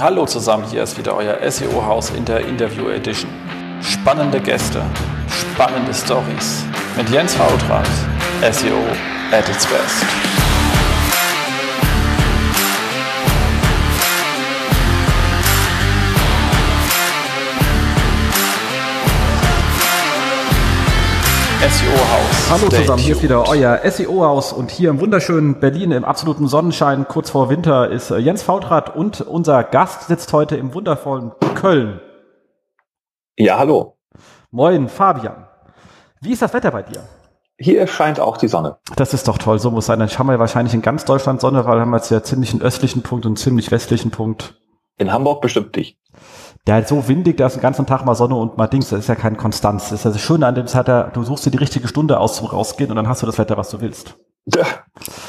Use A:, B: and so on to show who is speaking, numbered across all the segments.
A: Hallo zusammen, hier ist wieder euer SEO-Haus in der Interview Edition. Spannende Gäste, spannende Stories mit Jens Hautrat, SEO at its best. SEO-Haus.
B: Hallo zusammen, hier ist wieder euer SEO-Haus und hier im wunderschönen Berlin im absoluten Sonnenschein, kurz vor Winter, ist äh, Jens Fautrat und unser Gast sitzt heute im wundervollen Köln.
C: Ja, hallo.
B: Moin, Fabian. Wie ist das Wetter bei dir?
C: Hier scheint auch die Sonne.
B: Das ist doch toll, so muss sein. Dann haben wir wahrscheinlich in ganz Deutschland Sonne, weil wir haben jetzt ja ziemlich einen östlichen Punkt und einen ziemlich westlichen Punkt.
C: In Hamburg bestimmt nicht.
B: Der ist so windig, da ist den ganzen Tag mal Sonne und mal Dings, das ist ja kein Konstanz. Das ist ja das Schöne an dem Wetter, du suchst dir die richtige Stunde aus zum Rausgehen und dann hast du das Wetter, was du willst.
C: Ja.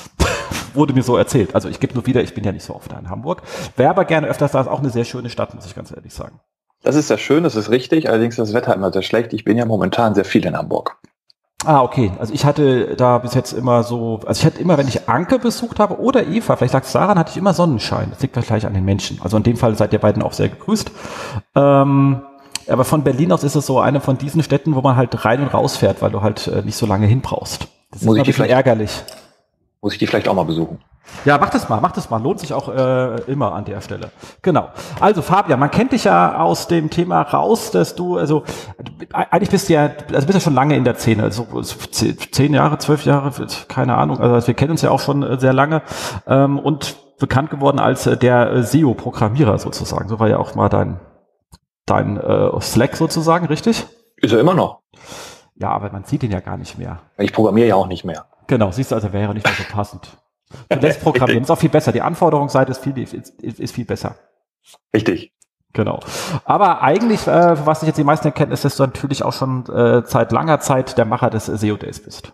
B: Wurde mir so erzählt. Also ich gebe nur wieder, ich bin ja nicht so oft da in Hamburg. Wäre aber gerne öfters da, ist auch eine sehr schöne Stadt, muss ich ganz ehrlich sagen.
C: Das ist ja schön, das ist richtig, allerdings ist das Wetter immer sehr schlecht. Ich bin ja momentan sehr viel in Hamburg.
B: Ah, okay. Also ich hatte da bis jetzt immer so, also ich hatte immer, wenn ich Anke besucht habe oder Eva, vielleicht lag es daran, hatte ich immer Sonnenschein. Das liegt vielleicht an den Menschen. Also in dem Fall seid ihr beiden auch sehr gegrüßt. Ähm, aber von Berlin aus ist es so eine von diesen Städten, wo man halt rein und raus fährt, weil du halt äh, nicht so lange hin brauchst. Das
C: Muss
B: ist
C: ich
B: ein bisschen ärgerlich.
C: Muss ich die vielleicht auch mal besuchen?
B: Ja, mach das mal, mach das mal. Lohnt sich auch äh, immer an der Stelle. Genau. Also Fabian, man kennt dich ja aus dem Thema raus, dass du, also du- eigentlich bist du ja, also bist ja schon lange in der Szene, also so zehn Jahre, zwölf Jahre, keine Ahnung. Also wir kennen uns ja auch schon äh, sehr lange ähm, und bekannt geworden als äh, der äh, SEO-Programmierer sozusagen. So war ja auch mal dein dein äh, Slack sozusagen, richtig?
C: Ist er immer noch.
B: Ja, aber man sieht ihn ja gar nicht mehr.
C: Ich programmiere ja auch nicht mehr.
B: Genau, siehst du, also wäre nicht mehr so passend. Du lässt programmieren, ist auch viel besser. Die Anforderungsseite ist viel, ist, ist, viel besser.
C: Richtig.
B: Genau. Aber eigentlich, äh, was ich jetzt die meisten erkennen, ist, dass du natürlich auch schon äh, seit langer Zeit der Macher des SEO Days bist.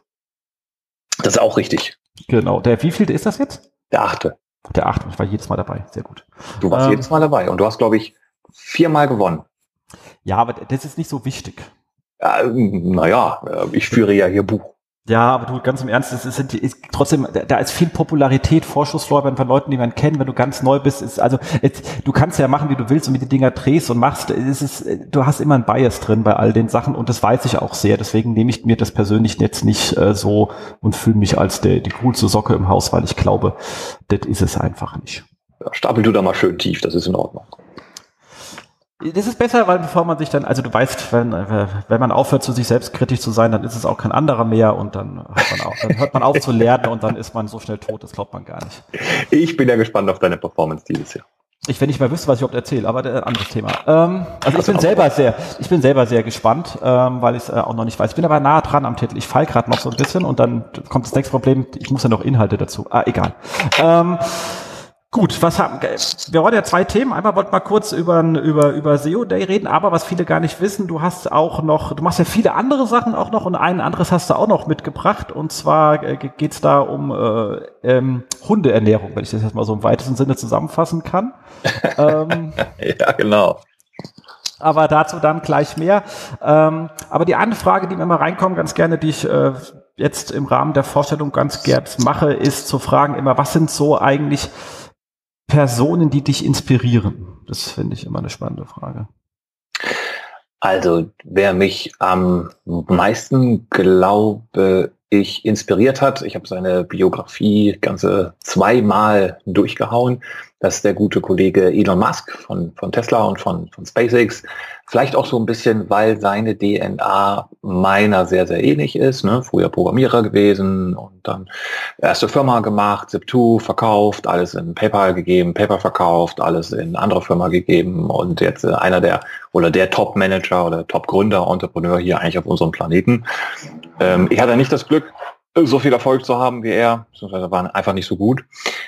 C: Das ist auch richtig.
B: Genau. Der wievielte ist das jetzt?
C: Der achte.
B: Der achte. Ich war jedes Mal dabei. Sehr gut.
C: Du warst
B: Ähm.
C: jedes Mal dabei und du hast, glaube ich, viermal gewonnen.
B: Ja, aber das ist nicht so wichtig.
C: Ja, naja, ich führe ja hier Buch.
B: Ja, aber du, ganz im Ernst, es ist, ist trotzdem, da- ist viel Popularität, Vorschusslorbeeren von Leuten, die man kennt, wenn du ganz neu bist. Ist, also jetzt, du kannst ja machen, wie du willst und mit die Dinger drehst und machst. Es ist, du hast immer ein Bias drin bei all den Sachen und das weiß ich auch sehr. Deswegen nehme ich mir das persönlich jetzt nicht äh, so und fühle mich als der, die coolste Socke im Haus, weil ich glaube, das ist es einfach nicht.
C: Ja, Stapel du da mal schön tief, das ist in Ordnung.
B: Das ist besser, weil bevor man sich dann, also du weißt, wenn, äh, wenn man aufhört, zu sich selbst kritisch zu sein, dann ist es auch kein anderer mehr und dann hört man auf, dann hört man auf zu lernen und dann ist man so schnell tot, das glaubt man gar nicht.
C: Ich bin ja gespannt auf deine Performance dieses Jahr.
B: Ich, wenn ich mal wüsste, was ich überhaupt erzähle, aber ein anderes Thema. Ähm, also ich
C: Also
B: bin
C: auch-
B: selber sehr, ich bin selber sehr gespannt, ähm, weil ich es äh, auch noch nicht weiß. Ich bin aber nah dran am Titel. Ich fall gerade noch so ein bisschen und dann kommt das nächste Problem. Ich muss ja noch Inhalte dazu. Ah, egal. Ähm, Gut, was haben wir wollen ja zwei Themen. Einmal wollten wir kurz über über über SEO Day reden, aber was viele gar nicht wissen, du hast auch noch, du machst ja viele andere Sachen auch noch und ein anderes hast du auch noch mitgebracht und zwar äh, geht's da um äh, ähm, Hundeernährung, wenn ich das jetzt mal so im weitesten Sinne zusammenfassen kann. ähm,
C: Ja, genau.
B: aber dazu dann gleich mehr. Ähm, aber die eine Frage, die mir immer reinkommt, ganz gerne, die ich äh, jetzt im Rahmen der Vorstellung ganz gern mache, ist zu fragen immer, was sind so eigentlich Personen, die dich inspirieren? Das finde ich immer eine spannende Frage.
C: Also, wer mich am meisten, glaube ich, inspiriert hat, ich habe seine Biografie ganze zweimal durchgehauen. Das ist der gute Kollege Elon Musk von, von Tesla und von, von SpaceX. Vielleicht auch so ein bisschen, weil seine DNA meiner sehr, sehr ähnlich ist. Ne? Früher Programmierer gewesen und dann erste Firma gemacht, Zip2 verkauft, alles in PayPal gegeben, PayPal verkauft, alles in andere Firma gegeben und jetzt äh, einer der oder der Top-Manager oder Top-Gründer, Entrepreneur hier eigentlich auf unserem Planeten. Ähm, ich hatte nicht das Glück, so viel Erfolg zu haben wie er, beziehungsweise waren einfach nicht so gut.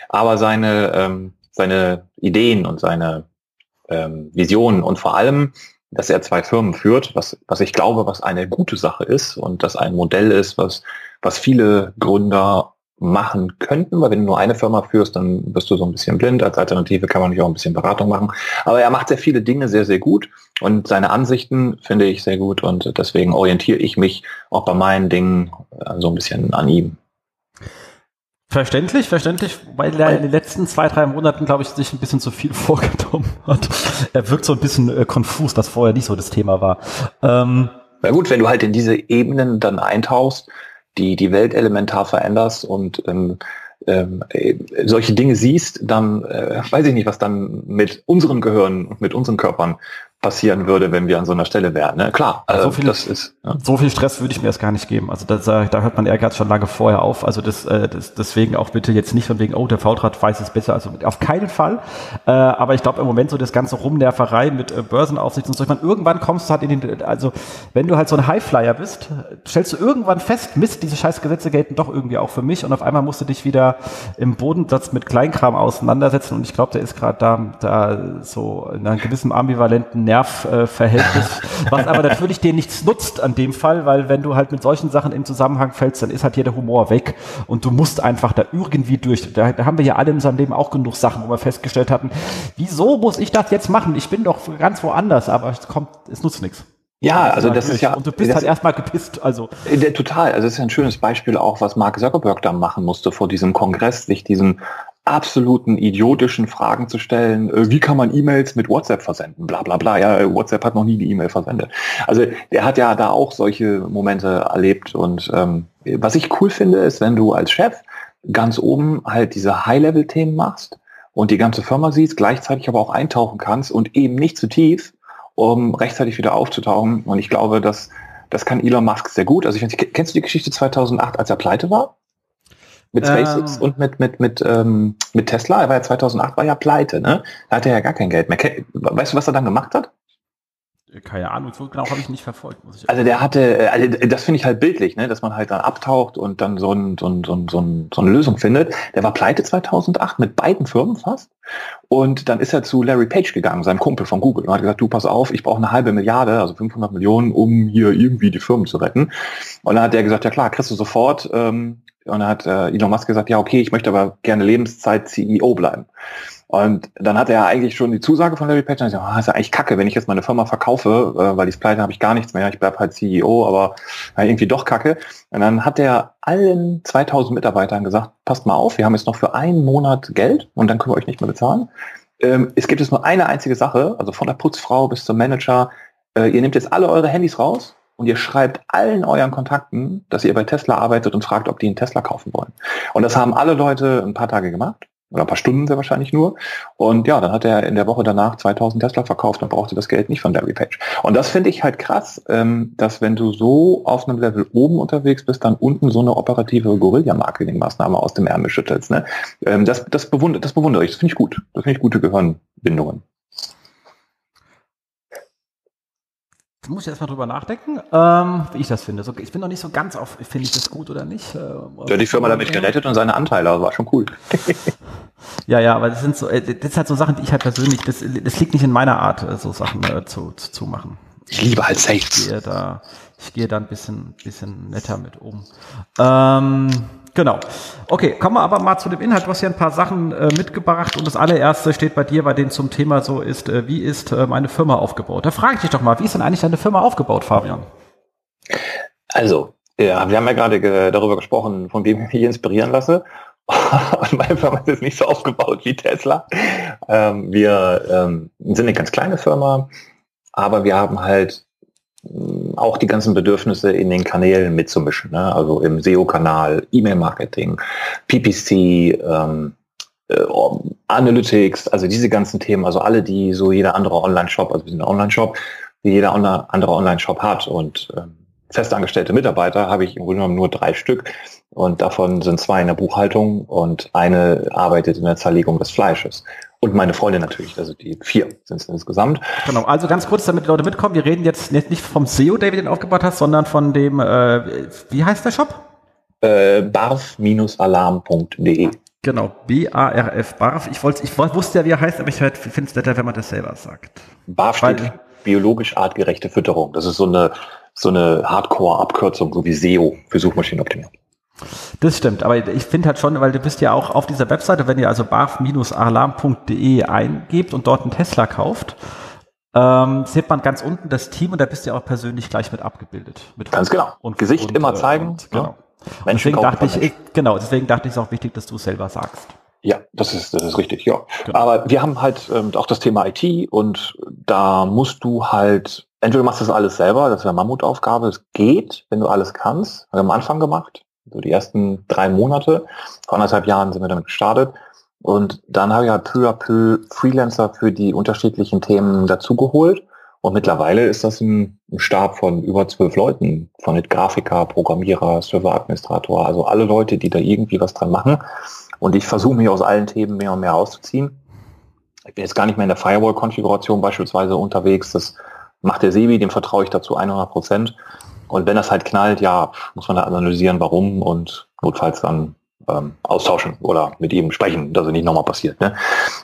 C: Aber seine, ähm, seine Ideen und seine ähm, Visionen und vor allem, dass er zwei Firmen führt, was, was ich glaube, was eine gute Sache ist und das ein Modell ist, was, was viele Gründer machen könnten, weil wenn du nur eine Firma führst, dann bist du so ein bisschen blind. Als Alternative kann man nicht auch ein bisschen Beratung machen. Aber er macht sehr viele Dinge sehr, sehr gut und seine Ansichten finde ich sehr gut und deswegen orientiere ich mich auch bei meinen Dingen äh, so ein bisschen an ihm.
B: Verständlich, verständlich, weil er in den letzten zwei, drei Monaten, glaube ich, sich ein bisschen zu viel vorgenommen hat. Er wirkt so ein bisschen äh, konfus, das vorher nicht so das Thema war.
C: Ähm, Na gut, wenn du halt in diese Ebenen dann eintauchst, die die Welt elementar veränderst und ähm, ähm, äh, solche Dinge siehst, dann äh, weiß ich nicht, was dann mit unserem Gehirn und mit unseren Körpern passieren würde, wenn wir an so einer Stelle wären. Ne? Klar,
B: also so viel, das ist ja. so viel Stress würde ich mir erst gar nicht geben. Also das, äh, da hört man Ehrgeiz schon lange vorher auf. Also das, äh, das, deswegen auch bitte jetzt nicht von wegen, oh, der V-Draht weiß es besser. Also auf keinen Fall. Äh, aber ich glaube im Moment so das ganze Rumnerverei mit äh, Börsenaufsicht und so. Ich meine, irgendwann kommst du halt in den, also wenn du halt so ein Highflyer bist, stellst du irgendwann fest, Mist, diese scheiß Gesetze gelten doch irgendwie auch für mich und auf einmal musst du dich wieder im Bodensatz mit Kleinkram auseinandersetzen und ich glaube, der ist gerade da, da so in einem gewissen ambivalenten Nervverhältnis, was aber natürlich dir nichts nutzt an dem Fall, weil wenn du halt mit solchen Sachen im Zusammenhang fällst, dann ist halt hier der Humor weg und du musst einfach da irgendwie durch. Da, da haben wir ja alle in unserem Leben auch genug Sachen, wo wir festgestellt hatten, wieso muss ich das jetzt machen? Ich bin doch ganz woanders, aber es kommt, es nutzt nichts.
C: Ja, also das ist ja.
B: Und du bist halt erstmal gepisst, also.
C: Der, total. Also das ist ja ein schönes Beispiel auch, was Mark Zuckerberg da machen musste vor diesem Kongress, sich diesen absoluten idiotischen Fragen zu stellen, äh, wie kann man E-Mails mit WhatsApp versenden, bla bla bla. Ja, WhatsApp hat noch nie die E-Mail versendet. Also der hat ja da auch solche Momente erlebt und ähm, was ich cool finde, ist, wenn du als Chef ganz oben halt diese High-Level-Themen machst und die ganze Firma siehst, gleichzeitig aber auch eintauchen kannst und eben nicht zu tief, um rechtzeitig wieder aufzutauchen. Und ich glaube, dass das kann Elon Musk sehr gut. Also ich, kennst du die Geschichte 2008, als er pleite war? Mit SpaceX ähm. und mit, mit, mit, ähm, mit Tesla. Er war ja 2008 war ja pleite, ne? Da hatte er ja gar kein Geld mehr. Weißt du, was er dann gemacht hat?
B: Keine Ahnung, so genau habe ich nicht verfolgt. Muss
C: ich also der hatte, äh, also das finde ich halt bildlich, ne, dass man halt dann abtaucht und dann so, ein, so, ein, so, ein, so, ein, so eine Lösung findet. Der war pleite 2008 mit beiden Firmen fast. Und dann ist er zu Larry Page gegangen, seinem Kumpel von Google, und hat gesagt, du pass auf, ich brauche eine halbe Milliarde, also 500 Millionen, um hier irgendwie die Firmen zu retten. Und dann hat der gesagt, ja klar, kriegst du sofort. Ähm, und dann hat äh, Elon Musk gesagt, ja okay, ich möchte aber gerne Lebenszeit CEO bleiben. Und dann hatte er eigentlich schon die Zusage von Larry Page. Und ich dachte, oh, ist ja eigentlich kacke, wenn ich jetzt meine Firma verkaufe, äh, weil die Pleite habe ich gar nichts mehr. Ich bleibe halt CEO, aber ja, irgendwie doch kacke. Und dann hat er allen 2000 Mitarbeitern gesagt, passt mal auf, wir haben jetzt noch für einen Monat Geld und dann können wir euch nicht mehr bezahlen. Ähm, es gibt jetzt nur eine einzige Sache, also von der Putzfrau bis zum Manager. Äh, ihr nehmt jetzt alle eure Handys raus und ihr schreibt allen euren Kontakten, dass ihr bei Tesla arbeitet und fragt, ob die einen Tesla kaufen wollen. Und das haben alle Leute ein paar Tage gemacht oder ein paar Stunden sehr wahrscheinlich nur. Und ja, dann hat er in der Woche danach 2000 Tesla verkauft und brauchte das Geld nicht von Larry Page. Und das finde ich halt krass, ähm, dass wenn du so auf einem Level oben unterwegs bist, dann unten so eine operative Guerilla-Marketing-Maßnahme aus dem Ärmel schüttelst. Ne? Ähm, das, das, bewundere, das bewundere ich, das finde ich gut. Das finde ich gute Gehirnbindungen.
B: Muss ich erstmal drüber nachdenken, ähm, wie ich das finde. So, ich bin noch nicht so ganz auf, finde ich das gut oder nicht. Äh,
C: ja, die Firma damit gerettet und seine Anteile, also war schon cool.
B: ja, ja, aber das sind so, äh, das sind halt so Sachen, die ich halt persönlich, das, das liegt nicht in meiner Art, äh, so Sachen äh, zu, zu, zu machen.
C: Ich liebe halt Sales.
B: Ich gehe da, ich gehe da ein bisschen, bisschen netter mit um. Ähm, Genau. Okay, kommen wir aber mal zu dem Inhalt. Du hast ja ein paar Sachen äh, mitgebracht und das allererste steht bei dir, bei denen zum Thema so ist, äh, wie ist äh, meine Firma aufgebaut? Da frage ich dich doch mal, wie ist denn eigentlich deine Firma aufgebaut, Fabian?
C: Also, ja, wir haben ja gerade ge darüber gesprochen, von wem ich mich inspirieren lasse. Und meine Firma ist jetzt nicht so aufgebaut wie Tesla. Ähm, wir ähm, sind eine ganz kleine Firma, aber wir haben halt auch die ganzen Bedürfnisse in den Kanälen mitzumischen. Ne? Also im SEO-Kanal, E-Mail-Marketing, PPC, ähm, äh, Analytics, also diese ganzen Themen, also alle, die so jeder andere Online-Shop, also wir sind ein Online-Shop, wie jeder andere Online-Shop hat und ähm, festangestellte Mitarbeiter habe ich im Grunde genommen nur drei Stück und davon sind zwei in der Buchhaltung und eine arbeitet in der Zerlegung des Fleisches. Und meine Freundin natürlich, also die vier sind es insgesamt.
B: Genau, also ganz kurz, damit die Leute mitkommen, wir reden jetzt nicht vom SEO, David, den aufgebaut hast, sondern von dem, äh, wie heißt der Shop?
C: Äh, barf-alarm.de
B: Genau, B-A-R-F, BARF. Ich, wollte, ich wusste ja, wie er heißt, aber ich finde es netter, wenn man das selber sagt.
C: BARF steht biologisch artgerechte Fütterung. Das ist so eine, so eine Hardcore-Abkürzung, so wie SEO für Suchmaschinenoptimierung.
B: Das stimmt, aber ich finde halt schon, weil du bist ja auch auf dieser Webseite, wenn ihr also barf-alarm.de eingebt und dort einen Tesla kauft, ähm, sieht man ganz unten das Team und da bist du ja auch persönlich gleich mit abgebildet. Mit
C: ganz genau. Und Gesicht und, immer äh, zeigen. Und,
B: genau. Menschen deswegen dachte ich, Menschen. genau, deswegen dachte ich, es ist auch wichtig, dass du es selber sagst.
C: Ja, das ist, das ist richtig, ja. Genau. Aber wir haben halt ähm, auch das Thema IT und da musst du halt, entweder machst du das alles selber, das wäre eine Mammutaufgabe, es geht, wenn du alles kannst. Wir haben am Anfang gemacht, so die ersten drei Monate, vor anderthalb Jahren sind wir damit gestartet. Und dann habe ich halt peu à peu Freelancer für die unterschiedlichen Themen dazugeholt. Und mittlerweile ist das ein, ein Stab von über zwölf Leuten, von Grafiker, Programmierer, Serveradministrator, also alle Leute, die da irgendwie was dran machen. Und ich versuche mich aus allen Themen mehr und mehr auszuziehen. Ich bin jetzt gar nicht mehr in der Firewall-Konfiguration beispielsweise unterwegs. Das macht der Sebi, dem vertraue ich dazu 100 Prozent. Und wenn das halt knallt, ja, muss man da analysieren, warum und notfalls dann ähm, austauschen oder mit ihm sprechen, dass es nicht nochmal passiert. Ne?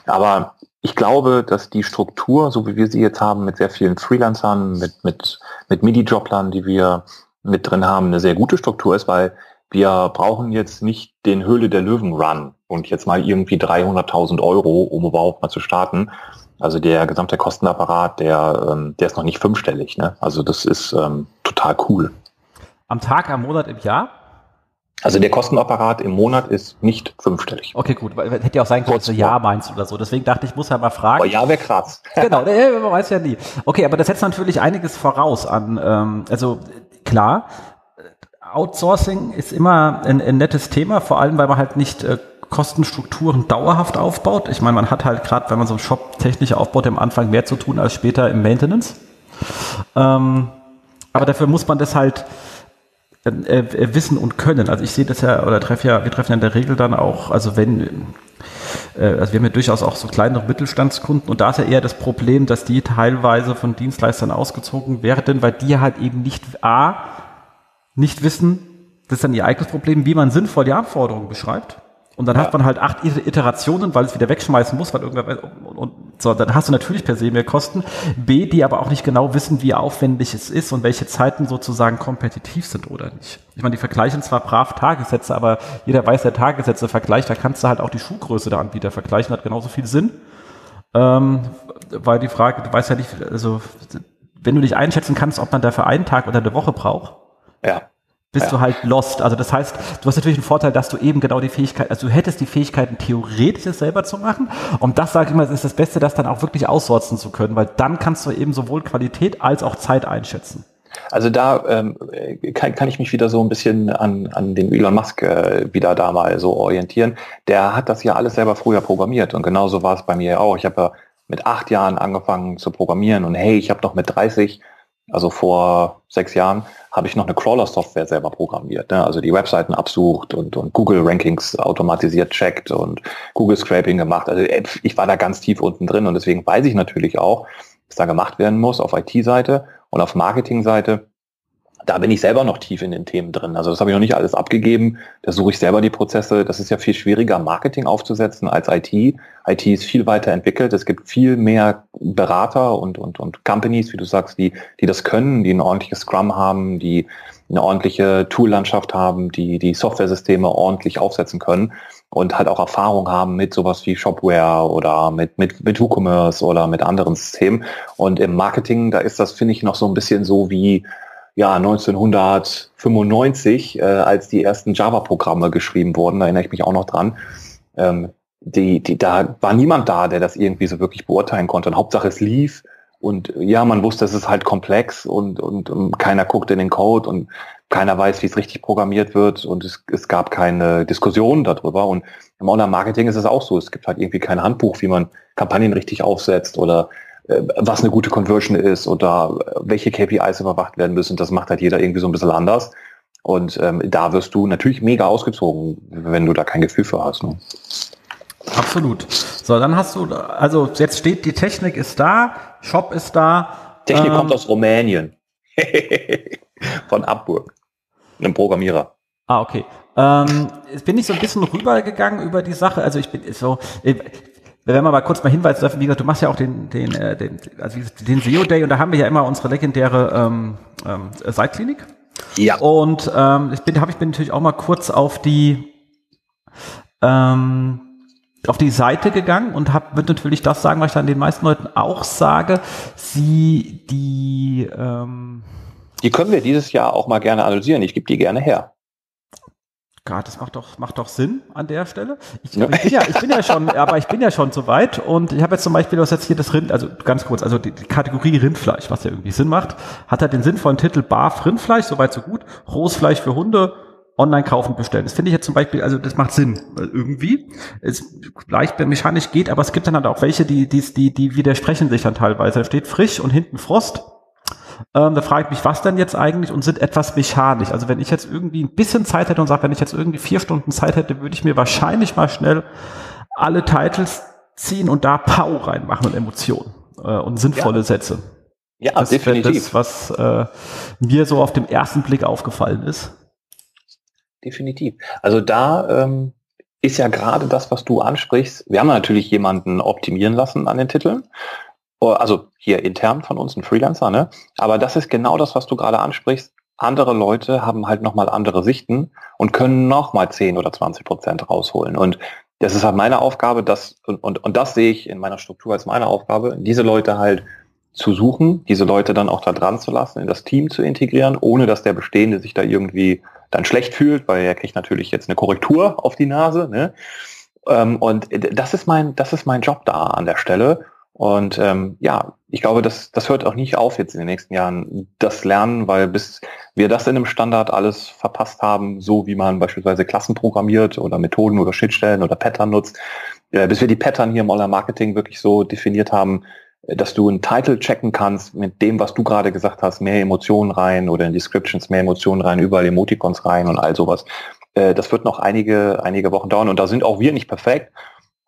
C: Aber ich glaube, dass die Struktur, so wie wir sie jetzt haben, mit sehr vielen Freelancern, mit, mit, mit MIDI-Joblern, die wir mit drin haben, eine sehr gute Struktur ist, weil wir brauchen jetzt nicht den Höhle der Löwen Run und jetzt mal irgendwie 300.000 Euro, um überhaupt mal zu starten. Also der gesamte Kostenapparat, der, ähm, der ist noch nicht fünfstellig. Ne? Also das ist ähm, total cool.
B: Am Tag, am Monat, im Jahr?
C: Also der Kostenapparat im Monat ist nicht fünfstellig.
B: Okay, gut. Hätte ja auch sein können, dass du Ja meinst oder so. Deswegen dachte ich, muss ja mal fragen. Aber
C: Ja wäre krass.
B: genau, man weiß ja nie. Okay, aber das setzt natürlich einiges voraus an. Ähm, also klar, Outsourcing ist immer ein, ein, nettes Thema, vor allem weil man halt nicht äh, Kostenstrukturen dauerhaft aufbaut. Ich meine, man hat halt gerade, wenn man so einen Shop technisch aufbaut, am Anfang mehr zu tun als später im Maintenance. Ähm, aber dafür muss man das halt äh, äh, wissen und können. Also ich sehe das ja, oder treffe ja, wir treffen ja in der Regel dann auch, also wenn, äh, also wir haben ja durchaus auch so kleinere Mittelstandskunden und da ist ja eher das Problem, dass die teilweise von Dienstleistern ausgezogen werden, weil die halt eben nicht A, nicht wissen, das ist dann ihr eigenes Problem, wie man sinnvoll die Anforderungen beschreibt und dann ja. hat man halt acht Iterationen, weil es wieder wegschmeißen muss, weil irgendwer, und, und, so, dann hast du natürlich per se mehr Kosten. B, die aber auch nicht genau wissen, wie aufwendig es ist und welche Zeiten sozusagen kompetitiv sind oder nicht. Ich meine, die vergleichen zwar brav Tagessätze, aber jeder weiß, der Tagessätze vergleicht, da kannst du halt auch die Schuhgröße der Anbieter vergleichen, hat genauso viel Sinn. Ähm, weil die Frage, du weißt ja nicht, also, wenn du nicht einschätzen kannst, ob man dafür einen Tag oder eine Woche braucht,
C: ja
B: bist ja. du halt lost. Also das heißt, du hast natürlich einen Vorteil, dass du eben genau die Fähigkeit, also du hättest die Fähigkeiten, theoretisch es selber zu machen. Und das sage ich immer, ist das Beste, das dann auch wirklich aussorten zu können, weil dann kannst du eben sowohl Qualität als auch Zeit einschätzen.
C: Also da ähm, kann, kann ich mich wieder so ein bisschen an, an den Elon Musk äh, wieder da mal so orientieren. Der hat das ja alles selber früher programmiert und genauso war es bei mir auch. Ich habe ja mit acht Jahren angefangen zu programmieren und hey, ich habe noch mit 30 also vor sechs Jahren habe ich noch eine Crawler-Software selber programmiert, ne? also die Webseiten absucht und, und Google-Rankings automatisiert checkt und Google-Scraping gemacht. Also äh, ich war da ganz tief unten drin und deswegen weiß ich natürlich auch, was da gemacht werden muss auf IT-Seite und auf Marketing-Seite da bin ich selber noch tief in den Themen drin. Also das habe ich noch nicht alles abgegeben. Da suche ich selber die Prozesse. Das ist ja viel schwieriger, Marketing aufzusetzen als IT. IT ist viel weiter entwickelt. Es gibt viel mehr Berater und, und, und Companies, wie du sagst, die, die das können, die ein ordentliches Scrum haben, die eine ordentliche Tool-Landschaft haben, die die Software-Systeme ordentlich aufsetzen können und halt auch Erfahrung haben mit sowas wie Shopware oder mit, mit, mit WooCommerce oder mit anderen Systemen. Und im Marketing, da ist das, finde ich, noch so ein bisschen so wie, ja, 1995, äh, als die ersten Java-Programme geschrieben wurden, da erinnere ich mich auch noch dran. Ähm, die, die, da war niemand da, der das irgendwie so wirklich beurteilen konnte. Und Hauptsache es lief. Und ja, man wusste, es ist halt komplex und, und, und keiner guckt in den Code und keiner weiß, wie es richtig programmiert wird und es, es gab keine Diskussion darüber. Und im Online-Marketing ist es auch so. Es gibt halt irgendwie kein Handbuch, wie man Kampagnen richtig aufsetzt oder was eine gute Conversion ist oder welche KPIs überwacht werden müssen. Das macht halt jeder irgendwie so ein bisschen anders. Und ähm, da wirst du natürlich mega ausgezogen, wenn du da kein Gefühl für hast. Ne?
B: Absolut. So, dann hast du, also jetzt steht, die Technik ist da, Shop ist da.
C: Technik ähm, kommt aus Rumänien. Von Abburg. Einem Programmierer.
B: Ah, okay. Ähm, jetzt bin ich so ein bisschen rübergegangen über die Sache. Also ich bin so, wenn wir mal kurz mal hinweisen dürfen, wie gesagt, du machst ja auch den, den, äh, den, also den SEO Day und da haben wir ja immer unsere legendäre ähm, ähm, Seitklinik.
C: Ja.
B: Und ähm, ich bin, habe ich bin natürlich auch mal kurz auf die ähm, auf die Seite gegangen und habe wird natürlich das sagen, was ich dann den meisten Leuten auch sage. Sie die ähm,
C: die können wir dieses Jahr auch mal gerne analysieren. Ich gebe die gerne her.
B: Gott, das macht doch, macht doch Sinn an der Stelle. Ich, ich, bin ja, ich bin ja schon, aber ich bin ja schon so weit und ich habe jetzt zum Beispiel, was jetzt hier das Rind, also ganz kurz, also die, die Kategorie Rindfleisch, was ja irgendwie Sinn macht, hat halt den sinnvollen Titel Barf Rindfleisch, soweit so gut, rohes Fleisch für Hunde, online kaufen bestellen. Das finde ich jetzt zum Beispiel, also das macht Sinn irgendwie. Es leicht mechanisch geht, aber es gibt dann halt auch welche, die, die, die, die widersprechen sich dann teilweise. Da steht frisch und hinten Frost. Ähm, da frage ich mich, was denn jetzt eigentlich und sind etwas mechanisch. Also wenn ich jetzt irgendwie ein bisschen Zeit hätte und sage, wenn ich jetzt irgendwie vier Stunden Zeit hätte, würde ich mir wahrscheinlich mal schnell alle Titles ziehen und da Power reinmachen und Emotionen äh, und sinnvolle ja. Sätze. Ja, das definitiv. Das, was äh, mir so auf dem ersten Blick aufgefallen ist.
C: Definitiv. Also da ähm, ist ja gerade das, was du ansprichst. Wir haben natürlich jemanden optimieren lassen an den Titeln. Oh, also hier intern von uns, ein Freelancer, ne? Aber das ist genau das, was du gerade ansprichst. Andere Leute haben halt nochmal andere Sichten und können nochmal 10 oder 20 Prozent rausholen. Und das ist halt meine Aufgabe, das, und, und, und das sehe ich in meiner Struktur als meine Aufgabe, diese Leute halt zu suchen, diese Leute dann auch da dran zu lassen, in das Team zu integrieren, ohne dass der Bestehende sich da irgendwie dann schlecht fühlt, weil er kriegt natürlich jetzt eine Korrektur auf die Nase. Ne? Ähm, und das ist mein, das ist mein Job da an der Stelle. Und ähm, ja, ich glaube, das, das hört auch nicht auf jetzt in den nächsten Jahren, das Lernen, weil bis wir das in einem Standard alles verpasst haben, so wie man beispielsweise Klassen programmiert oder Methoden oder Schnittstellen oder Pattern nutzt, äh, bis wir die Pattern hier im Online-Marketing wirklich so definiert haben, dass du einen Title checken kannst mit dem, was du gerade gesagt hast, mehr Emotionen rein oder in Descriptions mehr Emotionen rein, überall Emoticons rein und all sowas. Äh, das wird noch einige, einige Wochen dauern und da sind auch wir nicht perfekt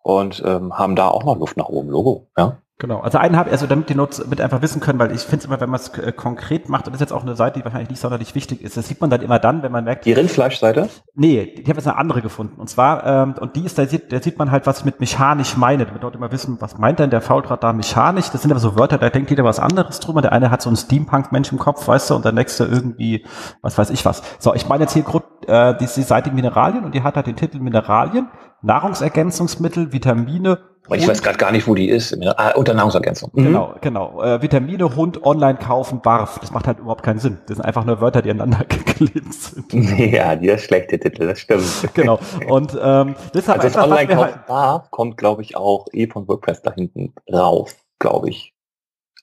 C: und ähm, haben da auch noch Luft nach oben. Logo, ja.
B: Genau, also einen habe also damit die Notes mit einfach wissen können, weil ich finde es immer, wenn man es äh, konkret macht, und das ist jetzt auch eine Seite, die wahrscheinlich nicht sonderlich wichtig ist, das sieht man dann immer dann, wenn man merkt.
C: Die Rindfleischseite?
B: Nee, ich habe jetzt eine andere gefunden. Und zwar, ähm, und die ist, da sieht, da sieht man halt, was ich mit mechanisch meine. Damit dort immer wissen, was meint denn der Faultrat da mechanisch? Das sind aber so Wörter, da denkt jeder was anderes drüber. Der eine hat so einen Steampunk-Mensch im Kopf, weißt du, und der nächste irgendwie, was weiß ich was. So, ich meine jetzt hier äh, die, die Seite Mineralien und die hat halt den Titel Mineralien, Nahrungsergänzungsmittel, Vitamine,
C: ich weiß gerade gar nicht, wo die ist. Ah, unter Nahrungsergänzung.
B: Mhm. Genau, genau. Äh, Vitamine, Hund, online kaufen, Barf. Das macht halt überhaupt keinen Sinn. Das sind einfach nur Wörter, die aneinander geklebt sind.
C: Ja, die ist schlechte Titel, das stimmt.
B: Genau. Und ähm,
C: deshalb also das online kaufen halt Barf kommt, glaube ich, auch eh von WordPress da hinten rauf, glaube ich.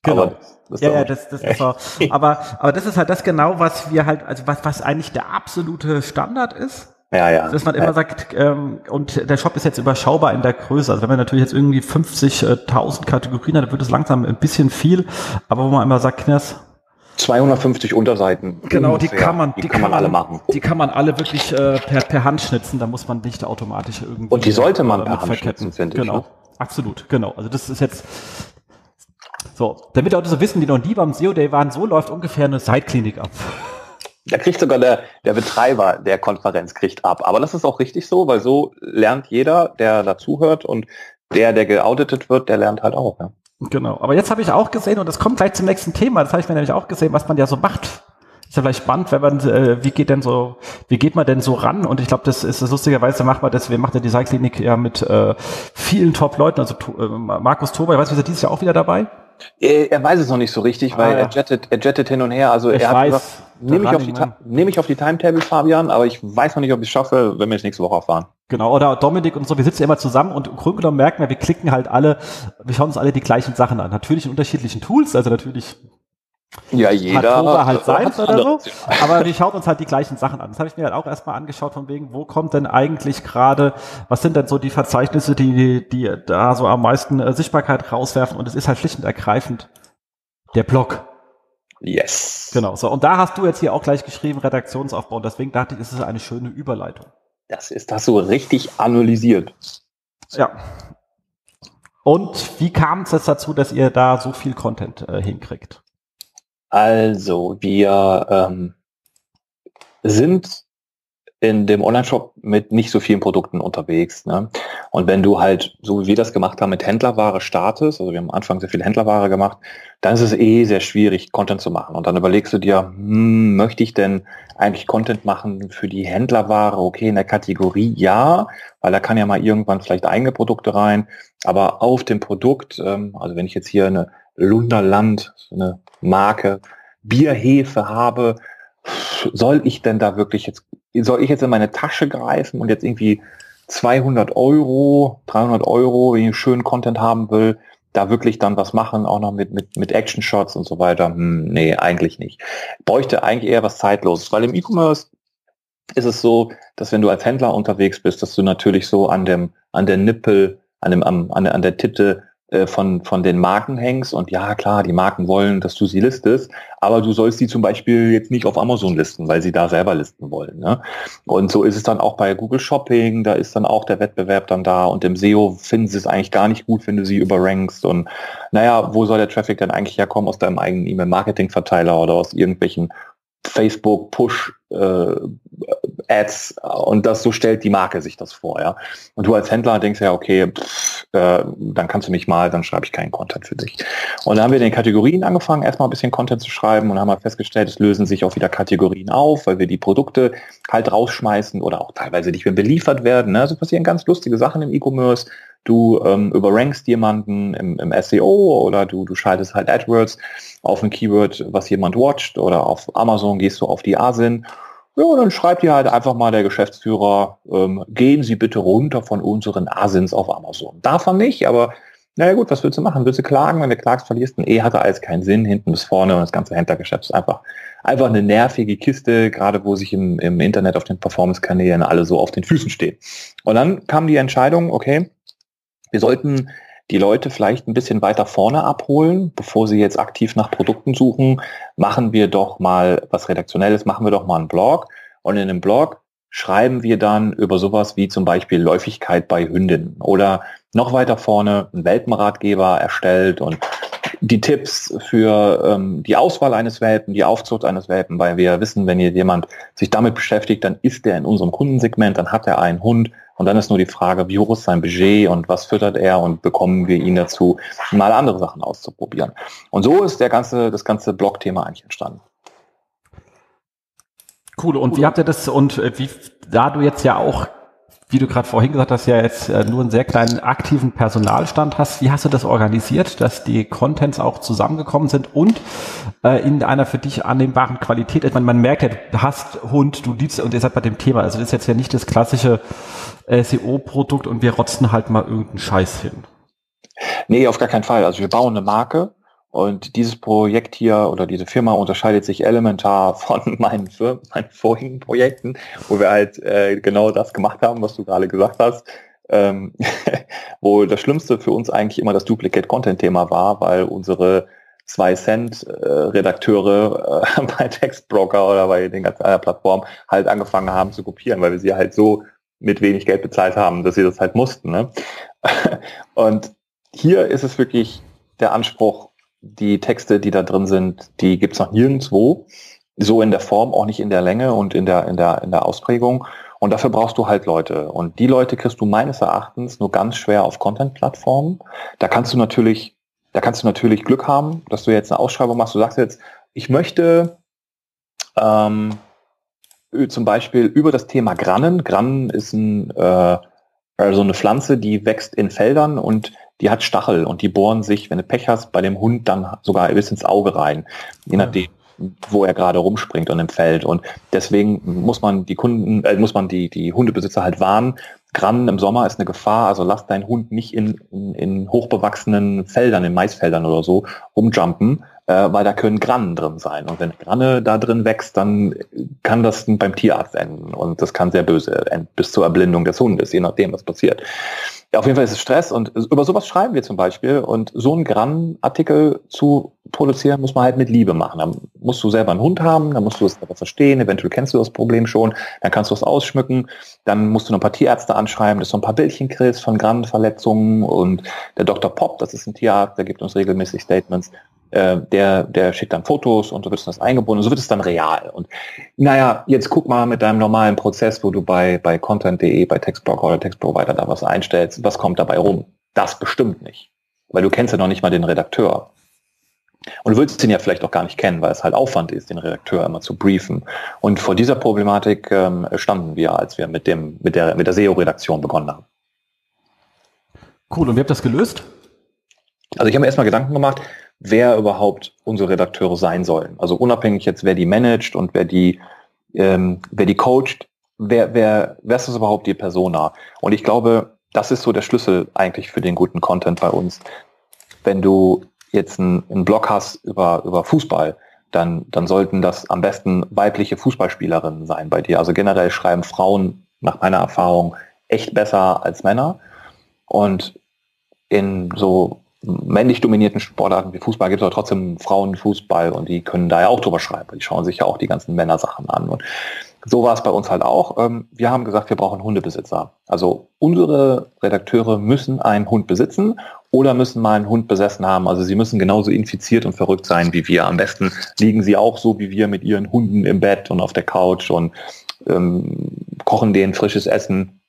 B: Genau. Aber das ja, ja, das, das ist auch, aber, aber das ist halt das genau, was wir halt, also was, was eigentlich der absolute Standard ist.
C: Ja, ja.
B: Dass man immer sagt, ähm, und der Shop ist jetzt überschaubar in der Größe. Also wenn man natürlich jetzt irgendwie 50.000 Kategorien hat, dann wird es langsam ein bisschen viel. Aber wo man immer sagt, Kners,
C: 250 Unterseiten.
B: Genau, die kann man, die, die kann, man alle machen. Die kann man alle wirklich äh, per, per Hand schnitzen. Da muss man nicht automatisch irgendwie.
C: Und die sollte man per Hand schnitzen,
B: finde ich. Genau, ne? absolut, genau. Also das ist jetzt so, damit Leute so wissen, die noch nie beim SEO Day waren, so läuft ungefähr eine Seitklinik ab.
C: Da kriegt sogar der, der Betreiber der Konferenz kriegt ab. Aber das ist auch richtig so, weil so lernt jeder, der dazuhört und der, der geauditet wird, der lernt halt auch. Ja.
B: Genau. Aber jetzt habe ich auch gesehen, und das kommt gleich zum nächsten Thema, das habe ich mir nämlich auch gesehen, was man ja so macht. Ist ja vielleicht spannend, wenn man, äh, wie geht denn so, wie geht man denn so ran? Und ich glaube, das ist lustigerweise macht man das, wir machen ja die Designklinik ja mit äh, vielen Top-Leuten, also äh, Markus Tober, ich weiß, ist er dieses Jahr auch wieder dabei?
C: Er, er weiß es noch nicht so richtig, weil ah, ja. er, jettet, er jettet hin und her. Also ich er hat gesagt, nehme ich, auf die, nehm ich auf die Timetable, Fabian, aber ich weiß noch nicht, ob ich es schaffe, wenn wir es nächste Woche erfahren.
B: Genau, oder Dominik und so, wir sitzen ja immer zusammen und im Grunde genommen merken wir, wir klicken halt alle, wir schauen uns alle die gleichen Sachen an. Natürlich in unterschiedlichen Tools, also natürlich
C: ja, jeder
B: hat Tore halt seins oder so. Aber wir schauen uns halt die gleichen Sachen an. Das habe ich mir halt auch erstmal angeschaut, von wegen, wo kommt denn eigentlich gerade, was sind denn so die Verzeichnisse, die, die da so am meisten äh, Sichtbarkeit rauswerfen? Und es ist halt schlicht und ergreifend der Blog.
C: Yes.
B: Genau. So, und da hast du jetzt hier auch gleich geschrieben, Redaktionsaufbau. Und deswegen dachte ich, es ist eine schöne Überleitung.
C: Das ist das so richtig analysiert.
B: Ja. Und wie kam es jetzt dazu, dass ihr da so viel Content äh, hinkriegt?
C: Also, wir ähm, sind in dem Online-Shop mit nicht so vielen Produkten unterwegs. Ne? Und wenn du halt, so wie wir das gemacht haben, mit Händlerware startest, also wir haben am Anfang sehr viel Händlerware gemacht, dann ist es eh sehr schwierig, Content zu machen. Und dann überlegst du dir, hm, möchte ich denn eigentlich Content machen für die Händlerware? Okay, in der Kategorie ja, weil da kann ja mal irgendwann vielleicht eigene Produkte rein. Aber auf dem Produkt, ähm, also wenn ich jetzt hier eine Lunderland, eine Marke, Bierhefe habe, soll ich denn da wirklich jetzt soll ich jetzt in meine Tasche greifen und jetzt irgendwie 200 Euro, 300 Euro, wenn ich schönen Content haben will, da wirklich dann was machen, auch noch mit, mit, mit Action-Shots und so weiter? Hm, nee, eigentlich nicht. Bräuchte eigentlich eher was Zeitloses, weil im E-Commerce ist es so, dass wenn du als Händler unterwegs bist, dass du natürlich so an dem, an der Nippel, an dem, an, an der Titte von, von den Marken hängst und ja, klar, die Marken wollen, dass du sie listest, aber du sollst sie zum Beispiel jetzt nicht auf Amazon listen, weil sie da selber listen wollen. Ne? Und so ist es dann auch bei Google Shopping, da ist dann auch der Wettbewerb dann da und im SEO finden sie es eigentlich gar nicht gut, wenn du sie überrankst und naja, wo soll der Traffic denn eigentlich herkommen? Aus deinem eigenen E-Mail-Marketing-Verteiler oder aus irgendwelchen Facebook Push äh, Ads und das so stellt die Marke sich das vor, ja. Und du als Händler denkst ja, okay, pff, äh, dann kannst du mich mal, dann schreibe ich keinen Content für dich. Und dann haben wir den Kategorien angefangen, erstmal ein bisschen Content zu schreiben und haben halt festgestellt, es lösen sich auch wieder Kategorien auf, weil wir die Produkte halt rausschmeißen oder auch teilweise nicht mehr beliefert werden. Ne? Also passieren ganz lustige Sachen im E-Commerce. Du ähm, überrankst jemanden im, im SEO oder du, du schaltest halt AdWords auf ein Keyword, was jemand watcht oder auf Amazon gehst du auf die ASIN ja, und dann schreibt ihr halt einfach mal der Geschäftsführer, ähm, gehen Sie bitte runter von unseren Asins auf Amazon. Davon nicht, aber naja gut, was willst du machen? Willst du klagen? Wenn du klagst, verlierst du eh hatte alles keinen Sinn, hinten bis vorne und das ganze Händlergeschäft ist einfach, einfach eine nervige Kiste, gerade wo sich im, im Internet auf den Performance-Kanälen alle so auf den Füßen stehen. Und dann kam die Entscheidung, okay, wir sollten die Leute vielleicht ein bisschen weiter vorne abholen, bevor sie jetzt aktiv nach Produkten suchen, machen wir doch mal was Redaktionelles, machen wir doch mal einen Blog. Und in einem Blog schreiben wir dann über sowas wie zum Beispiel Läufigkeit bei Hündinnen oder noch weiter vorne einen Welpenratgeber erstellt und die Tipps für ähm, die Auswahl eines Welpen, die Aufzucht eines Welpen, weil wir wissen, wenn hier jemand sich damit beschäftigt, dann ist er in unserem Kundensegment, dann hat er einen Hund und dann ist nur die Frage, wie hoch ist sein Budget und was füttert er und bekommen wir ihn dazu, mal andere Sachen auszuprobieren. Und so ist der ganze, das ganze Blog-Thema eigentlich entstanden.
B: Cool. Und wie habt ihr das und äh, wie, da du jetzt ja auch wie du gerade vorhin gesagt hast, ja jetzt äh, nur einen sehr kleinen aktiven Personalstand hast. Wie hast du das organisiert, dass die Contents auch zusammengekommen sind und äh, in einer für dich annehmbaren Qualität? Ich meine, man merkt ja, du hast Hund, du liebst und ihr seid bei dem Thema. Also das ist jetzt ja nicht das klassische SEO-Produkt und wir rotzen halt mal irgendeinen Scheiß hin.
C: Nee, auf gar keinen Fall. Also wir bauen eine Marke und dieses Projekt hier oder diese Firma unterscheidet sich elementar von meinen, Firmen, meinen vorigen Projekten, wo wir halt äh, genau das gemacht haben, was du gerade gesagt hast. Ähm, wo das Schlimmste für uns eigentlich immer das Duplicate-Content-Thema war, weil unsere zwei Cent äh, Redakteure äh, bei Textbroker oder bei den ganzen anderen Plattformen halt angefangen haben zu kopieren, weil wir sie halt so mit wenig Geld bezahlt haben, dass sie das halt mussten. Ne? Und hier ist es wirklich der Anspruch, die Texte, die da drin sind, die gibt's noch nirgendwo. So in der Form, auch nicht in der Länge und in der, in der, in der Ausprägung. Und dafür brauchst du halt Leute. Und die Leute kriegst du meines Erachtens nur ganz schwer auf Content-Plattformen. Da kannst du natürlich, da kannst du natürlich Glück haben, dass du jetzt eine Ausschreibung machst. Du sagst jetzt, ich möchte ähm, zum Beispiel über das Thema Grannen. Grannen ist ein, äh, also eine Pflanze, die wächst in Feldern und die hat Stachel und die bohren sich, wenn du Pech hast, bei dem Hund dann sogar bis ins Auge rein, je nachdem, wo er gerade rumspringt und im Feld. Und deswegen muss man die Kunden, äh, muss man die, die Hundebesitzer halt warnen. Grannen im Sommer ist eine Gefahr, also lass deinen Hund nicht in, in, in hochbewachsenen Feldern, in Maisfeldern oder so rumjumpen, äh, weil da können Grannen drin sein. Und wenn Granne da drin wächst, dann kann das beim Tierarzt enden. Und das kann sehr böse enden, bis zur Erblindung des Hundes, je nachdem, was passiert. Ja, auf jeden Fall ist es Stress und über sowas schreiben wir zum Beispiel. Und so einen Gran-Artikel zu produzieren, muss man halt mit Liebe machen. Dann musst du selber einen Hund haben, dann musst du es verstehen, eventuell kennst du das Problem schon, dann kannst du es ausschmücken, dann musst du noch ein paar Tierärzte anschreiben, dass du ein paar Bildchen kriegst von Gran-Verletzungen und der Dr. Pop, das ist ein Tierarzt, der gibt uns regelmäßig Statements, äh, der, der schickt dann Fotos und so wird es das eingebunden und so wird es dann real. Und naja, jetzt guck mal mit deinem normalen Prozess, wo du bei, bei content.de, bei Textbroker oder Textprovider da was einstellst, was kommt dabei rum? Das bestimmt nicht. Weil du kennst ja noch nicht mal den Redakteur. Und du willst ihn ja vielleicht auch gar nicht kennen, weil es halt Aufwand ist, den Redakteur immer zu briefen. Und vor dieser Problematik ähm, standen wir, als wir mit, dem, mit der, mit der SEO-Redaktion begonnen haben.
B: Cool, und wie habt ihr das gelöst?
C: Also ich habe mir erstmal Gedanken gemacht, wer überhaupt unsere Redakteure sein sollen. Also unabhängig jetzt, wer die managt und wer die, ähm, wer die coacht, wer, wer, wer ist das überhaupt die Persona? Und ich glaube, das ist so der Schlüssel eigentlich für den guten Content bei uns. Wenn du jetzt einen, Blog hast über, über Fußball, dann, dann sollten das am besten weibliche Fußballspielerinnen sein bei dir. Also generell schreiben Frauen nach meiner Erfahrung echt besser als Männer. Und in so männlich dominierten Sportarten wie Fußball gibt es aber trotzdem Frauenfußball und die können da ja auch drüber schreiben. Die schauen sich ja auch die ganzen Männersachen an. Und so war es bei uns halt auch. Ähm, wir haben gesagt, wir brauchen Hundebesitzer. Also unsere Redakteure müssen einen Hund besitzen oder müssen mal einen Hund besessen haben. Also sie müssen genauso infiziert und verrückt sein wie wir. Am besten liegen sie auch so wie wir mit ihren Hunden im Bett und auf der Couch und ähm, kochen denen frisches Essen,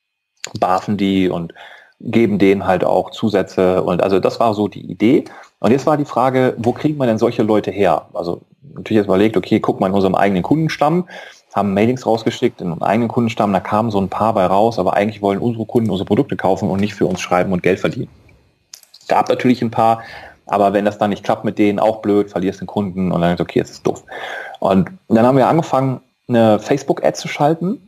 C: barfen die und geben denen halt auch Zusätze. Und also das war so die Idee. Und jetzt war die Frage, wo kriegt man denn solche Leute her? Also natürlich jetzt überlegt, okay, guck mal in unserem eigenen Kundenstamm haben Mailings rausgeschickt in unseren eigenen Kundenstamm, da kamen so ein paar bei raus, aber eigentlich wollen unsere Kunden unsere Produkte kaufen und nicht für uns schreiben und Geld verdienen. Gab natürlich ein paar, aber wenn das dann nicht klappt mit denen, auch blöd, verlierst den Kunden und dann ist okay, jetzt ist doof. Und dann haben wir angefangen, eine Facebook-Ad zu schalten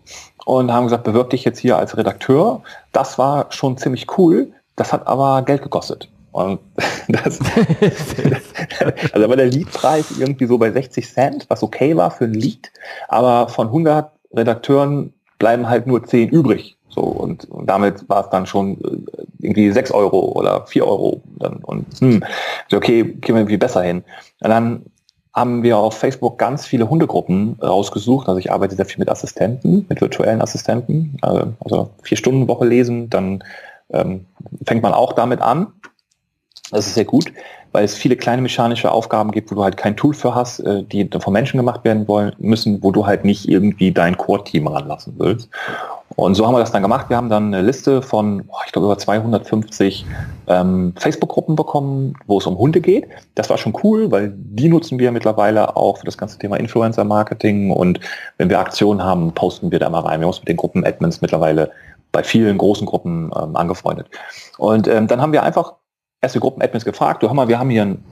C: und haben gesagt, bewirb dich jetzt hier als Redakteur. Das war schon ziemlich cool. Das hat aber Geld gekostet. Und das, also war der Leadpreis irgendwie so bei 60 Cent, was okay war für ein Lied, aber von 100 Redakteuren bleiben halt nur 10 übrig. So, und, und damit war es dann schon äh, irgendwie 6 Euro oder 4 Euro. Dann, und hm, okay, kriegen wir irgendwie besser hin. Und dann haben wir auf Facebook ganz viele Hundegruppen rausgesucht. Also ich arbeite sehr viel mit Assistenten, mit virtuellen Assistenten. Also, also vier Stunden Woche lesen, dann ähm, fängt man auch damit an. Das ist sehr gut, weil es viele kleine mechanische Aufgaben gibt, wo du halt kein Tool für hast, äh, die von Menschen gemacht werden wollen müssen, wo du halt nicht irgendwie dein Core-Team ranlassen willst. Und so haben wir das dann gemacht. Wir haben dann eine Liste von, ich glaube, über 250 ähm, Facebook-Gruppen bekommen, wo es um Hunde geht. Das war schon cool, weil die nutzen wir mittlerweile auch für das ganze Thema Influencer-Marketing. Und wenn wir Aktionen haben, posten wir da mal rein. Wir haben uns mit den Gruppen-Admins mittlerweile bei vielen großen Gruppen ähm, angefreundet. Und ähm, dann haben wir einfach erste Gruppen-Admins gefragt, du mal, wir haben hier einen,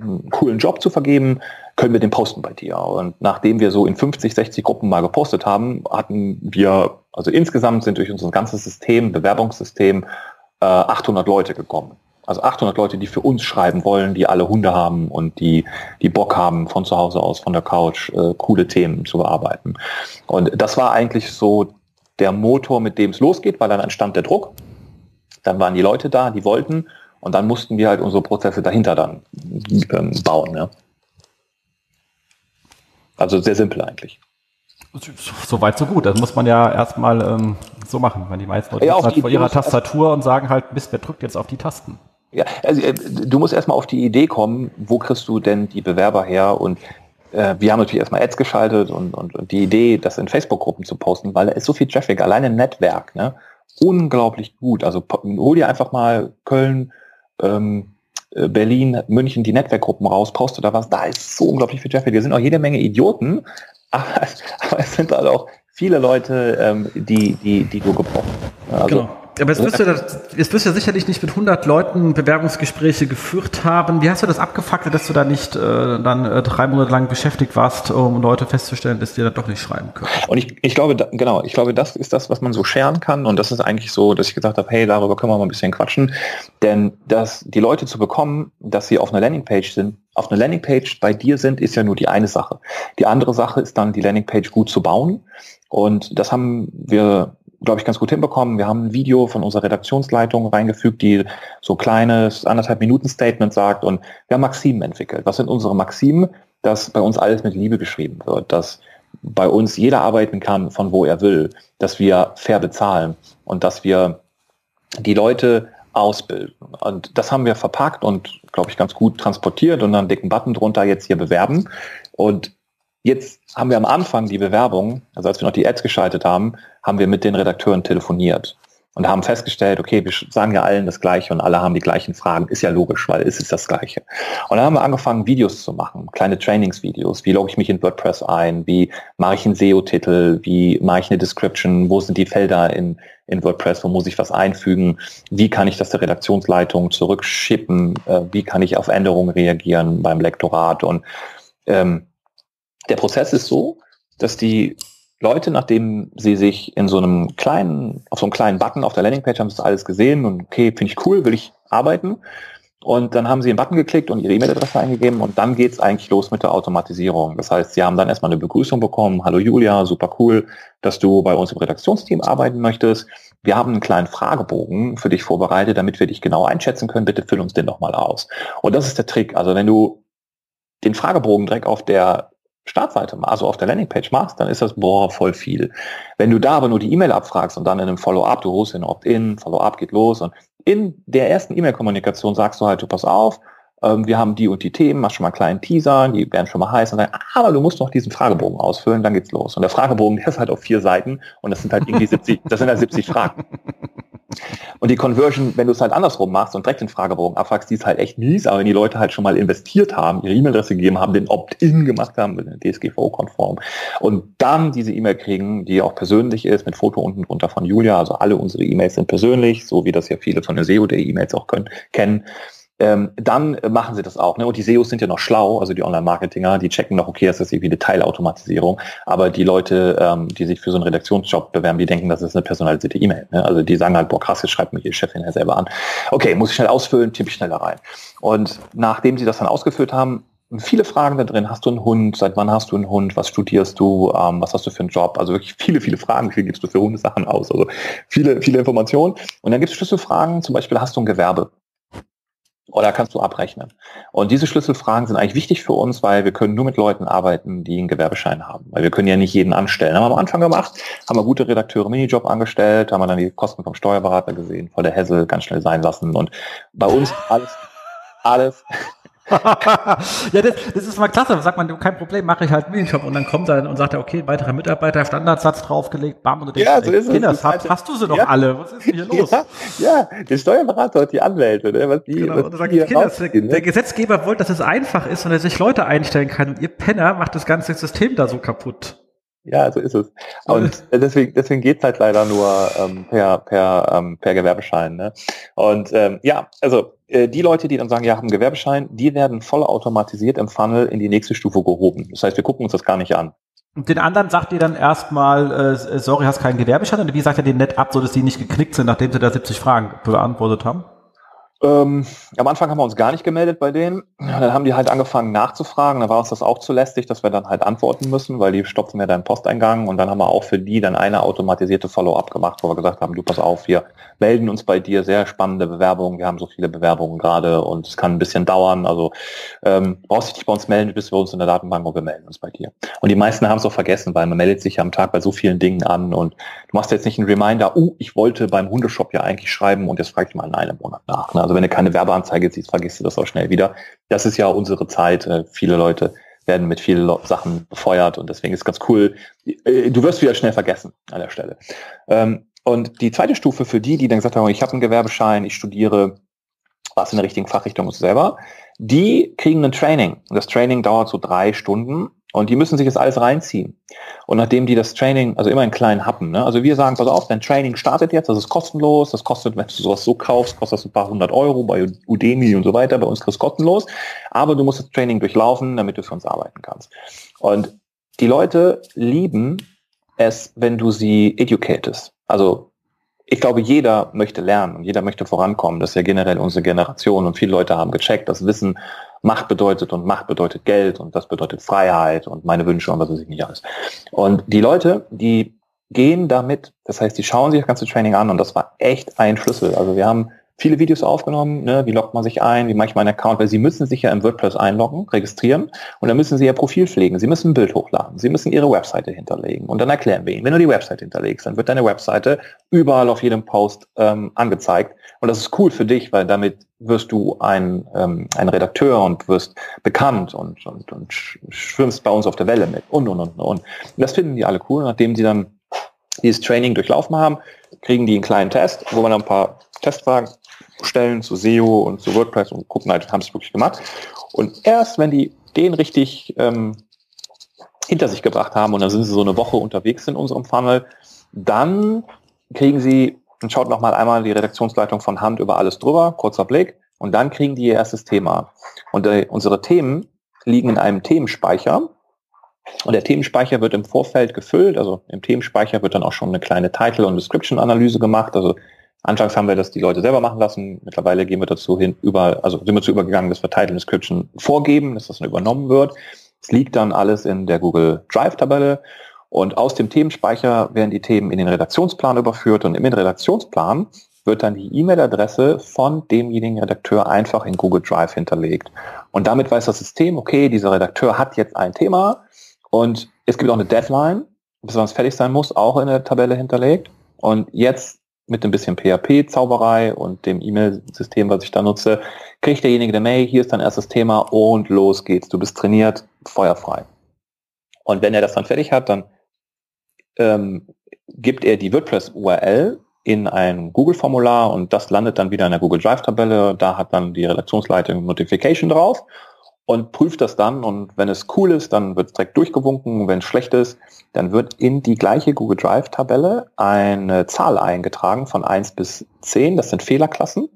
C: einen, coolen Job zu vergeben, können wir den posten bei dir? Und nachdem wir so in 50, 60 Gruppen mal gepostet haben, hatten wir, also insgesamt sind durch unser ganzes System, Bewerbungssystem, äh, 800 Leute gekommen. Also 800 Leute, die für uns schreiben wollen, die alle Hunde haben und die, die Bock haben, von zu Hause aus, von der Couch, äh, coole Themen zu bearbeiten. Und das war eigentlich so der Motor, mit dem es losgeht, weil dann entstand der Druck. Dann waren die Leute da, die wollten und dann mussten wir halt unsere Prozesse dahinter dann ähm, bauen. Ja. Also sehr simpel eigentlich.
B: So weit, so gut. Das muss man ja erstmal ähm, so machen, wenn die meisten Leute
C: ja,
B: halt vor ihrer Tastatur und sagen halt, Mist, wer drückt jetzt auf die Tasten?
C: Ja, also äh, du musst erstmal auf die Idee kommen, wo kriegst du denn die Bewerber her und äh, wir haben natürlich erstmal Ads geschaltet und, und, und die Idee, das in Facebook-Gruppen zu posten, weil da ist so viel Traffic, allein im Netzwerk, ne? Unglaublich gut. Also hol dir einfach mal Köln, ähm, äh, Berlin, München die Netzwerkgruppen raus, poste da was, da ist so unglaublich viel Traffic. Wir sind auch jede Menge Idioten, aber, aber es sind halt auch viele Leute, ähm, die, die, die du gebrauchst.
B: Also, genau. Aber jetzt wirst, du das, jetzt wirst du ja sicherlich nicht mit 100 Leuten Bewerbungsgespräche geführt haben. Wie hast du das abgefuckt, dass du da nicht äh, dann äh, drei Monate lang beschäftigt warst, um Leute festzustellen, dass die dann doch nicht schreiben können?
C: Und ich, ich glaube, da, genau, ich glaube, das ist das, was man so scheren kann. Und das ist eigentlich so, dass ich gesagt habe, hey, darüber können wir mal ein bisschen quatschen. Denn dass die Leute zu bekommen, dass sie auf einer Landingpage sind, auf einer Landingpage bei dir sind, ist ja nur die eine Sache. Die andere Sache ist dann, die Landingpage gut zu bauen. Und das haben wir glaube ich, ganz gut hinbekommen. Wir haben ein Video von unserer Redaktionsleitung reingefügt, die so kleines anderthalb Minuten Statement sagt und wir haben Maximen entwickelt. Was sind unsere Maximen? Dass bei uns alles mit Liebe geschrieben wird, dass bei uns jeder arbeiten kann, von wo er will, dass wir fair bezahlen und dass wir die Leute ausbilden. Und das haben wir verpackt und, glaube ich, ganz gut transportiert und dann einen dicken Button drunter jetzt hier bewerben. Und Jetzt haben wir am Anfang die Bewerbung, also als wir noch die Ads geschaltet haben, haben wir mit den Redakteuren telefoniert und haben festgestellt, okay, wir sagen ja allen das Gleiche und alle haben die gleichen Fragen. Ist ja logisch, weil es ist das Gleiche. Und dann haben wir angefangen, Videos zu machen, kleine Trainingsvideos. Wie logge ich mich in WordPress ein? Wie mache ich einen SEO-Titel? Wie mache ich eine Description? Wo sind die Felder in, in WordPress? Wo muss ich was einfügen? Wie kann ich das der Redaktionsleitung zurückschippen? Äh, wie kann ich auf Änderungen reagieren beim Lektorat? Und ähm, der Prozess ist so, dass die Leute, nachdem sie sich in so einem kleinen, auf so einem kleinen Button auf der Landingpage haben sie das alles gesehen und okay, finde ich cool, will ich arbeiten. Und dann haben sie einen Button geklickt und ihre E-Mail-Adresse eingegeben und dann geht's eigentlich los mit der Automatisierung. Das heißt, sie haben dann erstmal eine Begrüßung bekommen. Hallo Julia, super cool, dass du bei uns im Redaktionsteam arbeiten möchtest. Wir haben einen kleinen Fragebogen für dich vorbereitet, damit wir dich genau einschätzen können. Bitte füll uns den doch mal aus. Und das ist der Trick. Also wenn du den Fragebogen direkt auf der Startseite, also auf der Landingpage machst, dann ist das, boah, voll viel. Wenn du da aber nur die E-Mail abfragst und dann in einem Follow-up, du holst den Opt-in, Follow-up geht los und in der ersten E-Mail-Kommunikation sagst du halt, du pass auf, ähm, wir haben die und die Themen, machst schon mal einen kleinen Teaser, die werden schon mal heiß und dann, aber du musst noch diesen Fragebogen ausfüllen, dann geht's los. Und der Fragebogen, der ist halt auf vier Seiten und das sind halt irgendwie 70, das sind halt 70 Fragen. Und die Conversion, wenn du es halt andersrum machst und direkt den Fragebogen abfragst, die ist halt echt mies, aber wenn die Leute halt schon mal investiert haben, ihre E-Mail-Adresse gegeben haben, den Opt-in gemacht haben, DSGVO-konform und dann diese E-Mail kriegen, die auch persönlich ist, mit Foto unten drunter von Julia, also alle unsere E-Mails sind persönlich, so wie das ja viele von der SEO-E-Mails auch können, kennen, ähm, dann machen sie das auch. Ne? Und die SEOs sind ja noch schlau, also die Online-Marketinger, die checken noch, okay, das ist irgendwie eine Teilautomatisierung, aber die Leute, ähm, die sich für so einen Redaktionsjob bewerben, die denken, das ist eine personalisierte E-Mail. Ne? Also die sagen halt, boah krass, jetzt schreibt mir die Chefin ja selber an. Okay, muss ich schnell ausfüllen, tippe ich schneller rein. Und nachdem sie das dann ausgefüllt haben, viele Fragen da drin. Hast du einen Hund? Seit wann hast du einen Hund? Was studierst du? Ähm, was hast du für einen Job? Also wirklich viele, viele Fragen. Wie gibst du für Hundesachen aus? Also viele, viele Informationen. Und dann gibt es Schlüsselfragen. Zum Beispiel, hast du ein Gewerbe? Oder kannst du abrechnen? Und diese Schlüsselfragen sind eigentlich wichtig für uns, weil wir können nur mit Leuten arbeiten, die einen Gewerbeschein haben. Weil wir können ja nicht jeden anstellen. Haben wir am Anfang gemacht, haben wir gute Redakteure Minijob angestellt, haben wir dann die Kosten vom Steuerberater gesehen, voll der Hessel, ganz schnell sein lassen. Und bei uns alles, alles,
B: ja, das, das ist mal klasse. Da sagt man, kein Problem, mache ich halt einen Minijob. Und dann kommt er und sagt er, okay, weiterer Mitarbeiter, Standardsatz draufgelegt, bam, und du denkst,
C: ja, so ist ey,
B: Kinders, hast, hast, du sie doch ja. alle? Was ist denn hier los?
C: Ja, ja, der Steuerberater hat die Anwälte, ne? was die,
B: genau. was und sagt, Kinders, der, ne? der, Gesetzgeber wollte, dass es einfach ist und er sich Leute einstellen kann. Und ihr Penner macht das ganze System da so kaputt.
C: Ja, so ist es. Und deswegen, deswegen geht's halt leider nur ähm, per, per, ähm, per Gewerbeschein. Ne? Und ähm, ja, also die Leute, die dann sagen, ja, haben Gewerbeschein, die werden voll automatisiert im Funnel in die nächste Stufe gehoben. Das heißt, wir gucken uns das gar nicht an.
B: Und den anderen sagt ihr dann erstmal, äh, sorry, hast keinen Gewerbeschein? Oder wie sagt ihr den nett ab, so dass die nicht geknickt sind, nachdem sie da 70 Fragen beantwortet haben?
C: Ähm, am Anfang haben wir uns gar nicht gemeldet bei denen. Dann haben die halt angefangen nachzufragen. Da war uns das auch zu lästig, dass wir dann halt antworten müssen, weil die stopfen ja deinen Posteingang. Und dann haben wir auch für die dann eine automatisierte Follow-up gemacht, wo wir gesagt haben, du pass auf, wir melden uns bei dir. Sehr spannende Bewerbungen. Wir haben so viele Bewerbungen gerade und es kann ein bisschen dauern. Also ähm, brauchst dich nicht bei uns melden, du bei uns in der Datenbank und wir melden uns bei dir. Und die meisten haben es auch vergessen, weil man meldet sich ja am Tag bei so vielen Dingen an und du machst jetzt nicht einen Reminder, oh, ich wollte beim Hundeshop ja eigentlich schreiben und jetzt frage ich mal in einem Monat nach. Ne? Also wenn du keine Werbeanzeige siehst, vergisst du das auch schnell wieder. Das ist ja unsere Zeit. Äh, viele Leute werden mit vielen Sachen befeuert und deswegen ist ganz cool. Äh, du wirst wieder schnell vergessen an der Stelle. Ähm, und die zweite Stufe für die, die dann gesagt haben, ich habe einen Gewerbeschein, ich studiere was in der richtigen Fachrichtung ist selber, die kriegen ein Training. Das Training dauert so drei Stunden und die müssen sich das alles reinziehen. Und nachdem die das Training, also immer in kleinen Happen, ne? also wir sagen, pass auf, dein Training startet jetzt, das ist kostenlos, das kostet, wenn du sowas so kaufst, kostet das ein paar hundert Euro bei Udemy und so weiter, bei uns kriegst du kostenlos, aber du musst das Training durchlaufen, damit du für uns arbeiten kannst. Und die Leute lieben es, wenn du sie educatest. Also ich glaube, jeder möchte lernen und jeder möchte vorankommen. Das ist ja generell unsere Generation und viele Leute haben gecheckt, dass Wissen Macht bedeutet und Macht bedeutet Geld und das bedeutet Freiheit und meine Wünsche und was weiß ich nicht alles. Und die Leute, die gehen damit, das heißt, die schauen sich das ganze Training an und das war echt ein Schlüssel. Also wir haben viele Videos aufgenommen, ne? wie loggt man sich ein, wie mache ich meinen Account, weil sie müssen sich ja im WordPress einloggen, registrieren und dann müssen sie ihr Profil pflegen, sie müssen ein Bild hochladen, sie müssen ihre Webseite hinterlegen. Und dann erklären wir ihnen, wenn du die Webseite hinterlegst, dann wird deine Webseite überall auf jedem Post ähm, angezeigt. Und das ist cool für dich, weil damit wirst du ein, ähm, ein Redakteur und wirst bekannt und, und, und schwimmst bei uns auf der Welle mit und, und, und, und. Das finden die alle cool, nachdem sie dann dieses Training durchlaufen haben, kriegen die einen kleinen Test, wo man ein paar Testfragen stellen zu SEO und zu WordPress und gucken halt, haben es wirklich gemacht. Und erst wenn die den richtig ähm, hinter sich gebracht haben und dann sind sie so eine Woche unterwegs in unserem Funnel, dann kriegen sie, und schaut nochmal einmal die Redaktionsleitung von Hand über alles drüber, kurzer Blick, und dann kriegen die ihr erstes Thema. Und äh, unsere Themen liegen in einem Themenspeicher, Und der Themenspeicher wird im Vorfeld gefüllt. Also im Themenspeicher wird dann auch schon eine kleine Title- und Description-Analyse gemacht. Also anfangs haben wir das die Leute selber machen lassen. Mittlerweile gehen wir dazu hin, über, also sind wir dazu übergegangen, dass wir Title Description vorgeben, dass das dann übernommen wird. Es liegt dann alles in der Google Drive-Tabelle. Und aus dem Themenspeicher werden die Themen in den Redaktionsplan überführt und im Redaktionsplan wird dann die E-Mail-Adresse von demjenigen Redakteur einfach in Google Drive hinterlegt. Und damit weiß das System, okay, dieser Redakteur hat jetzt ein Thema und es gibt auch eine Deadline, bis wann es fertig sein muss, auch in der Tabelle hinterlegt. Und jetzt mit ein bisschen PHP-Zauberei und dem E-Mail-System, was ich da nutze, kriegt derjenige eine Mail, hier ist dein erstes Thema und los geht's. Du bist trainiert, feuerfrei. Und wenn er das dann fertig hat, dann ähm, gibt er die WordPress-URL in ein Google-Formular und das landet dann wieder in der Google Drive-Tabelle. Da hat dann die Redaktionsleitung Notification drauf und prüft das dann und wenn es cool ist, dann wird es direkt durchgewunken. Wenn es schlecht ist, dann wird in die gleiche Google Drive-Tabelle eine Zahl eingetragen von 1 bis 10. Das sind Fehlerklassen.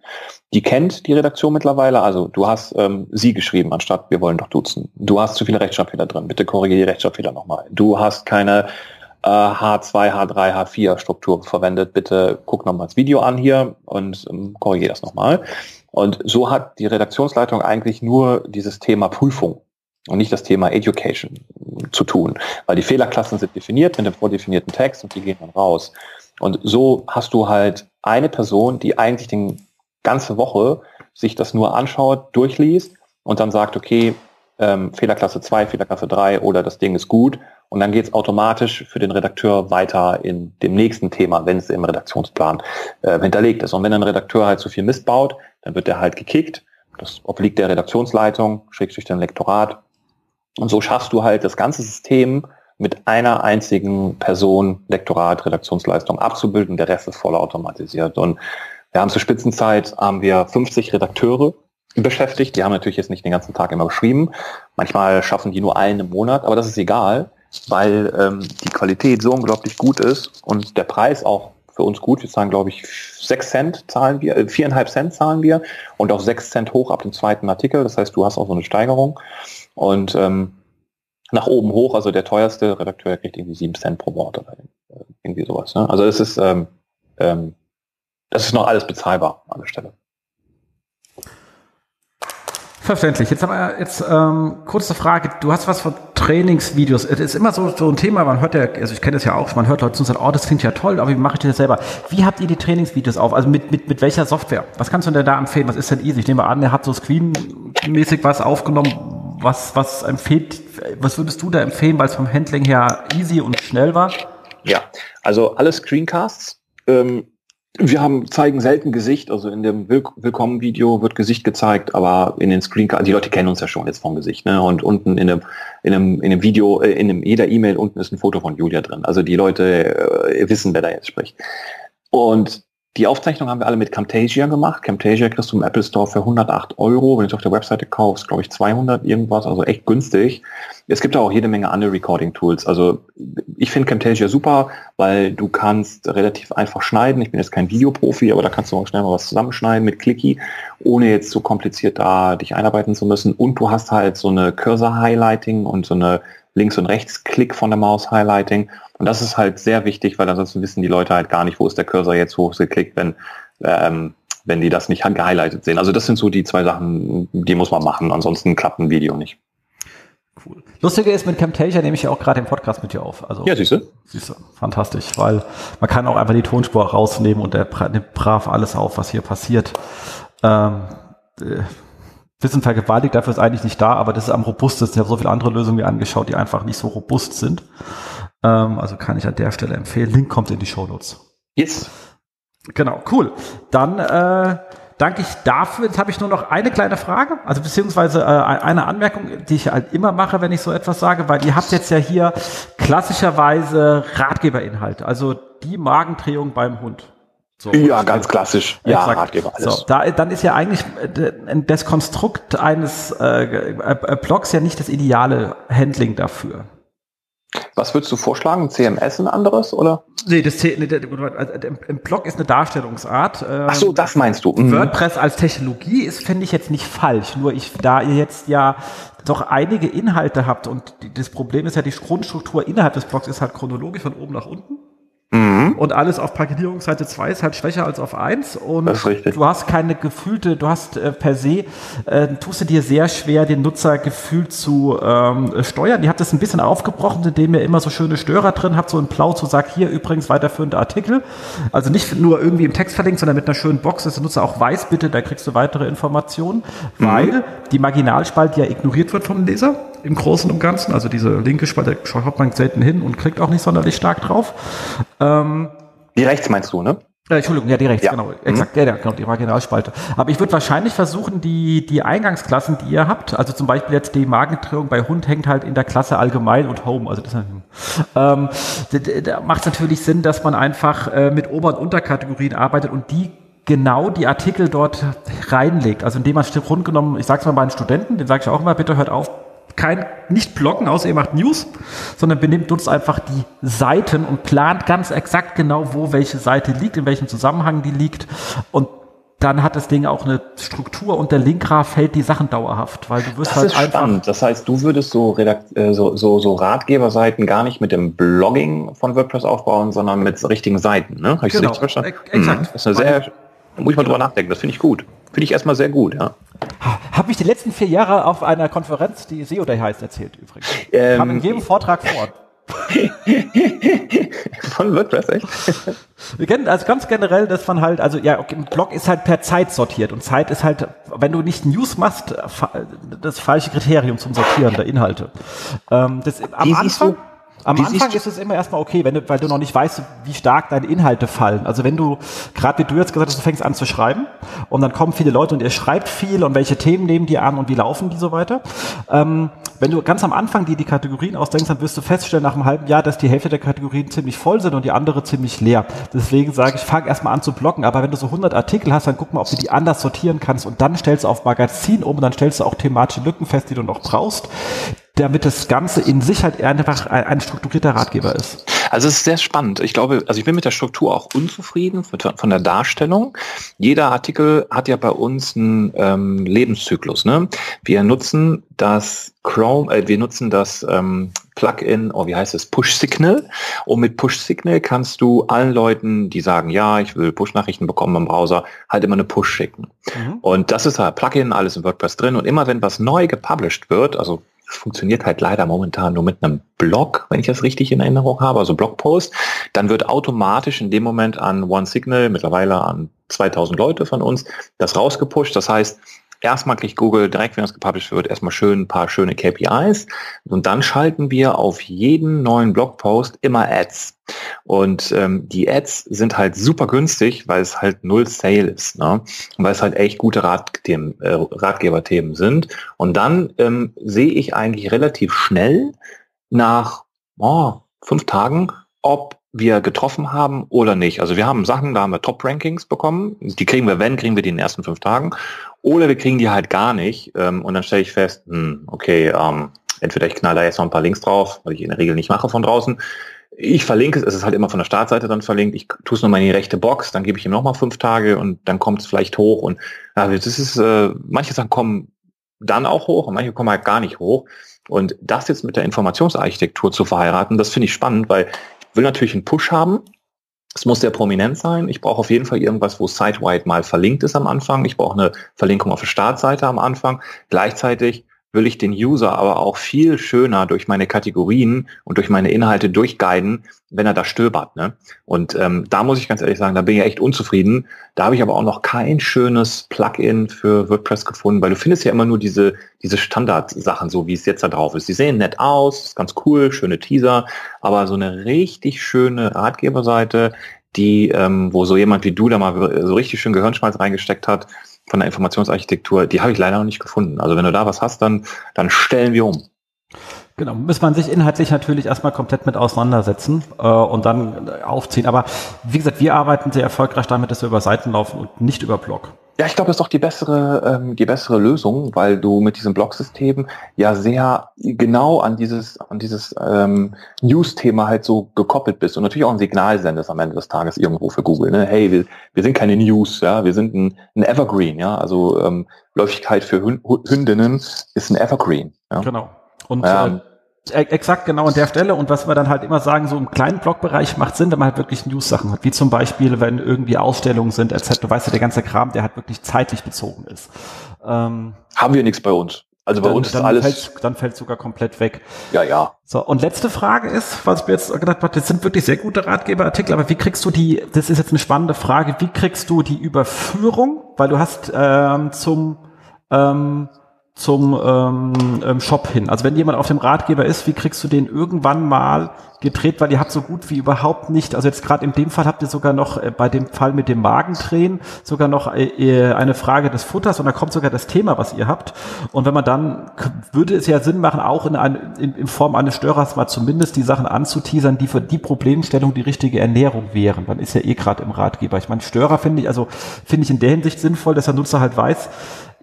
C: Die kennt die Redaktion mittlerweile. Also du hast ähm, sie geschrieben, anstatt wir wollen doch duzen. Du hast zu viele Rechtschreibfehler drin. Bitte korrigiere die Rechtschreibfehler nochmal. Du hast keine H2, H3, H4 Struktur verwendet. Bitte guck nochmal das Video an hier und ähm, korrigiere das nochmal. Und so hat die Redaktionsleitung eigentlich nur dieses Thema Prüfung und nicht das Thema Education zu tun, weil die Fehlerklassen sind definiert mit dem vordefinierten Text und die gehen dann raus. Und so hast du halt eine Person, die eigentlich die ganze Woche sich das nur anschaut, durchliest und dann sagt, okay, ähm, Fehlerklasse 2, Fehlerklasse 3 oder das Ding ist gut und dann geht es automatisch für den Redakteur weiter in dem nächsten Thema, wenn es im Redaktionsplan äh, hinterlegt ist. Und wenn ein Redakteur halt zu viel Mist baut, dann wird er halt gekickt. Das obliegt der Redaktionsleitung, durch den Lektorat. Und so schaffst du halt das ganze System mit einer einzigen Person, Lektorat, Redaktionsleistung abzubilden. Der Rest ist voll automatisiert. Und wir haben zur Spitzenzeit haben wir 50 Redakteure beschäftigt. Die haben natürlich jetzt nicht den ganzen Tag immer geschrieben. Manchmal schaffen die nur einen im Monat, aber das ist egal, weil ähm, die Qualität so unglaublich gut ist und der Preis auch für uns gut. Wir zahlen, glaube ich, 6 Cent zahlen wir, äh, 4,5 Cent zahlen wir und auch 6 Cent hoch ab dem zweiten Artikel. Das heißt, du hast auch so eine Steigerung. Und ähm, nach oben hoch, also der teuerste Redakteur kriegt irgendwie 7 Cent pro Wort oder irgendwie sowas. Ne? Also es ist, ähm, ähm, das ist noch alles bezahlbar an der Stelle.
B: Verständlich. Jetzt haben wir jetzt ähm, kurze Frage. Du hast was von Trainingsvideos. Es ist immer so, so ein Thema, man hört ja, also ich kenne das ja auch, man hört Leute zu sagt, oh, das klingt ja toll, aber wie mache ich das selber? Wie habt ihr die Trainingsvideos auf? Also mit, mit, mit welcher Software? Was kannst du denn da empfehlen? Was ist denn easy? Ich nehme an, er hat so Screen-mäßig was aufgenommen. Was, was empfiehlt, was würdest du da empfehlen, weil es vom Handling her easy und schnell war?
C: Ja, also alle Screencasts. Ähm, wir haben, zeigen selten Gesicht, also in dem Will Willkommen-Video wird Gesicht gezeigt, aber in den Screencasts, die Leute kennen uns ja schon jetzt vom Gesicht, ne? Und unten in dem, in dem, in dem Video, äh, in dem, jeder E-Mail unten ist ein Foto von Julia drin. Also die Leute äh, wissen, wer da jetzt spricht. Und die Aufzeichnung haben wir alle mit Camtasia gemacht. Camtasia kriegst du im Apple Store für 108 Euro. Wenn du es auf der Webseite kaufst, glaube ich 200 irgendwas, also echt günstig. Es gibt auch jede Menge andere Recording-Tools. Also ich finde Camtasia super, weil du kannst relativ einfach schneiden. Ich bin jetzt kein Videoprofi, aber da kannst du auch schnell mal was zusammenschneiden mit Clicky, ohne jetzt so kompliziert da dich einarbeiten zu müssen. Und du hast halt so eine Cursor-Highlighting und so eine Links- und Rechtsklick von der Maus Highlighting. Und das ist halt sehr wichtig, weil ansonsten wissen die Leute halt gar nicht, wo ist der Cursor jetzt, wo ist geklickt, wenn, ähm, wenn die das nicht gehighlightet sehen. Also das sind so die zwei Sachen, die muss man machen. Ansonsten klappt ein Video nicht.
B: Cool. Lustige ist, mit Camtasia nehme ich ja auch gerade den Podcast mit dir auf. Also,
C: ja, siehst du?
B: Siehst du, fantastisch, weil man kann auch einfach die Tonspur rausnehmen und der nimmt brav alles auf, was hier passiert. Ähm, äh, Wissen vergewaltigt, dafür ist eigentlich nicht da, aber das ist am robustesten. Ich habe so viele andere Lösungen mir angeschaut, die einfach nicht so robust sind. Ähm, also kann ich an der Stelle empfehlen. Link kommt in die Show Notes.
C: Yes.
B: Genau, cool. Dann äh, danke ich dafür. Jetzt habe ich nur noch eine kleine Frage, also beziehungsweise äh, eine Anmerkung, die ich halt immer mache, wenn ich so etwas sage, weil ihr habt jetzt ja hier klassischerweise Ratgeberinhalte, also die Magendrehung beim Hund.
C: So, ja, ganz klassisch.
B: Ja, exakt. Ratgeber, alles. So, da, dann ist ja eigentlich äh, das Konstrukt eines äh, äh, Blogs ja nicht das ideale Handling dafür.
C: Was würdest du vorschlagen? CMS ein anderes oder?
B: Nee, das nee, also, im Blog ist eine Darstellungsart.
C: Ähm, Ach so, das meinst du.
B: Mhm. WordPress als Technologie ist, finde ich jetzt nicht falsch. Nur ich, da ihr jetzt ja doch einige Inhalte habt und das Problem ist ja, die Grundstruktur innerhalb des Blogs ist halt chronologisch von oben nach unten. Mhm. Und alles auf Paketierungsseite 2 ist halt schwächer als auf 1. Und du hast keine gefühlte, du hast äh, per se, äh, tust du dir sehr schwer, den Nutzer gefühlt zu ähm, steuern. Ihr habt das ein bisschen aufgebrochen, indem ihr immer so schöne Störer drin habt, so ein Blau zu sagt, hier übrigens weiterführende Artikel. Also nicht nur irgendwie im Text verlinkt, sondern mit einer schönen Box, dass der Nutzer auch weiß, bitte, da kriegst du weitere Informationen, mhm. weil die Marginalspalte ja ignoriert wird vom Leser im Großen und Ganzen. Also diese linke Spalte schaut man selten hin und klickt auch nicht sonderlich stark drauf.
C: Ähm, die rechts meinst du, ne?
B: Äh, Entschuldigung, ja, die rechts, ja. genau. Exakt, mhm. ja, ja, genau, die Marginalspalte. Aber ich würde wahrscheinlich versuchen, die, die Eingangsklassen, die ihr habt, also zum Beispiel jetzt die Magendrehung bei Hund hängt halt in der Klasse allgemein und Home. Also das ähm, da, da macht es natürlich Sinn, dass man einfach äh, mit Ober- und Unterkategorien arbeitet und die genau die Artikel dort reinlegt. Also indem man rund genommen, ich sag's mal meinen Studenten, den sage ich auch immer, bitte hört auf, kein, nicht blocken, außer ihr macht News, sondern benimmt uns einfach die Seiten und plant ganz exakt genau, wo welche Seite liegt, in welchem Zusammenhang die liegt und dann hat das Ding auch eine Struktur und der Linkgraph hält die Sachen dauerhaft, weil du wirst
C: das
B: halt
C: ist einfach spannend. Das heißt, du würdest so, Redakt äh, so, so, so Ratgeberseiten gar nicht mit dem Blogging von WordPress aufbauen, sondern mit richtigen Seiten. Ne? Habe ich genau. das richtig verstanden? Exakt. Mhm. Das ist eine sehr, muss ich mal drüber nachdenken. Das finde ich gut. Finde ich erstmal sehr gut, ja.
B: Habe ich die letzten vier Jahre auf einer Konferenz, die SEO Day heißt, erzählt übrigens. Ähm, Kam in jedem Vortrag vor.
C: Von WordPress, echt?
B: Wir kennen also ganz generell, dass man halt, also ja, okay, ein Blog ist halt per Zeit sortiert und Zeit ist halt, wenn du nicht News machst, das falsche Kriterium zum Sortieren der Inhalte. Ähm, das, am Wie Anfang, am wie Anfang ist es immer erstmal okay, wenn du, weil du noch nicht weißt, wie stark deine Inhalte fallen. Also wenn du, gerade wie du jetzt gesagt hast, du fängst an zu schreiben und dann kommen viele Leute und ihr schreibt viel und welche Themen nehmen die an und wie laufen die so weiter. Ähm, wenn du ganz am Anfang dir die Kategorien ausdenkst, dann wirst du feststellen nach einem halben Jahr, dass die Hälfte der Kategorien ziemlich voll sind und die andere ziemlich leer. Deswegen sage ich, fang erstmal an zu blocken, aber wenn du so 100 Artikel hast, dann guck mal, ob du die anders sortieren kannst und dann stellst du auf Magazin um und dann stellst du auch thematische Lücken fest, die du noch brauchst damit das Ganze in sich halt einfach ein, ein, strukturierter Ratgeber ist.
C: Also es ist sehr spannend. Ich glaube, also ich bin mit der Struktur auch unzufrieden von der Darstellung. Jeder Artikel hat ja bei uns einen ähm, Lebenszyklus. Ne? Wir nutzen das Chrome, äh, wir nutzen das ähm, Plugin, oh, wie heißt es, Push Signal. Und mit Push Signal kannst du allen Leuten, die sagen, ja, ich will Push-Nachrichten bekommen im Browser, halt immer eine Push schicken. Mhm. Und das ist halt Plugin, alles in WordPress drin. Und immer wenn was neu gepublished wird, also es funktioniert halt leider momentan nur mit einem Blog, wenn ich das richtig in Erinnerung habe, also Blogpost. Dann wird automatisch in dem Moment an OneSignal, mittlerweile an 2000 Leute von uns, das rausgepusht. Das heißt, erstmal kriegt Google direkt, wenn es gepublished wird, erstmal schön ein paar schöne KPIs und dann schalten wir auf jeden neuen Blogpost immer Ads. Und ähm, die Ads sind halt super günstig, weil es halt null Sale ist, ne? Und weil es halt echt gute äh, Ratgeberthemen sind. Und dann ähm, sehe ich eigentlich relativ schnell nach oh, fünf Tagen, ob wir getroffen haben oder nicht. Also wir haben Sachen, da haben wir Top-Rankings bekommen. Die kriegen wir, wenn, kriegen wir die in den ersten fünf Tagen. Oder wir kriegen die halt gar nicht. Ähm, und dann stelle ich fest, hm, okay, ähm, entweder ich knall da jetzt noch ein paar Links drauf, was ich in der Regel nicht mache von draußen. Ich verlinke es, es ist halt immer von der Startseite dann verlinkt. Ich tue es nochmal in die rechte Box, dann gebe ich ihm nochmal fünf Tage und dann kommt es vielleicht hoch. Und ja, das ist, äh, manche Sachen kommen dann auch hoch und manche kommen halt gar nicht hoch. Und das jetzt mit der Informationsarchitektur zu verheiraten, das finde ich spannend, weil will natürlich einen Push haben. Es muss sehr prominent sein. Ich brauche auf jeden Fall irgendwas, wo site-wide mal verlinkt ist am Anfang. Ich brauche eine Verlinkung auf der Startseite am Anfang. Gleichzeitig will ich den User aber auch viel schöner durch meine Kategorien und durch meine Inhalte durchguiden, wenn er da stöbert. Ne? Und ähm, da muss ich ganz ehrlich sagen, da bin ich echt unzufrieden. Da habe ich aber auch noch kein schönes Plugin für WordPress gefunden, weil du findest ja immer nur diese, diese Standardsachen, so wie es jetzt da drauf ist. Die sehen nett aus, ist ganz cool, schöne Teaser, aber so eine richtig schöne Ratgeberseite, die, ähm, wo so jemand wie du da mal so richtig schön Gehirnschmalz reingesteckt hat, von der Informationsarchitektur, die habe ich leider noch nicht gefunden. Also wenn du da was hast, dann, dann stellen wir um.
B: Genau, muss man sich inhaltlich natürlich erstmal komplett mit auseinandersetzen äh, und dann aufziehen. Aber wie gesagt, wir arbeiten sehr erfolgreich damit, dass wir über Seiten laufen und nicht über Blog.
C: Ja, ich glaube, das ist doch die bessere, ähm, die bessere Lösung, weil du mit diesem Blog-System ja sehr genau an dieses, an dieses ähm, News-Thema halt so gekoppelt bist und natürlich auch ein Signal sendest am Ende des Tages irgendwo für Google. Ne? Hey, wir, wir sind keine News, ja, wir sind ein, ein Evergreen, ja. Also ähm, Läufigkeit für Hündinnen ist ein Evergreen. Ja?
B: Genau. Und ähm, äh, exakt genau an der Stelle und was wir dann halt immer sagen, so im kleinen Blogbereich macht Sinn, wenn man halt wirklich News-Sachen hat, wie zum Beispiel, wenn irgendwie Ausstellungen sind, etc. Du weißt ja, der ganze Kram, der halt wirklich zeitlich bezogen ist.
C: Ähm, Haben wir nichts bei uns. Also bei
B: dann,
C: uns ist
B: dann
C: alles.
B: Fällt's, dann fällt sogar komplett weg.
C: Ja, ja.
B: So, und letzte Frage ist, was ich mir jetzt gedacht habe, das sind wirklich sehr gute Ratgeberartikel, aber wie kriegst du die, das ist jetzt eine spannende Frage, wie kriegst du die Überführung? Weil du hast ähm, zum ähm, zum ähm, ähm, Shop hin. Also wenn jemand auf dem Ratgeber ist, wie kriegst du den irgendwann mal gedreht, weil ihr habt so gut wie überhaupt nicht, also jetzt gerade in dem Fall habt ihr sogar noch äh, bei dem Fall mit dem Magendrehen sogar noch äh, äh, eine Frage des Futters und da kommt sogar das Thema, was ihr habt. Und wenn man dann, würde es ja Sinn machen, auch in, ein, in, in Form eines Störers mal zumindest die Sachen anzuteasern, die für die Problemstellung die richtige Ernährung wären. Dann ist ja eh gerade im Ratgeber. Ich meine, Störer finde ich, also finde ich in der Hinsicht sinnvoll, dass der Nutzer halt weiß,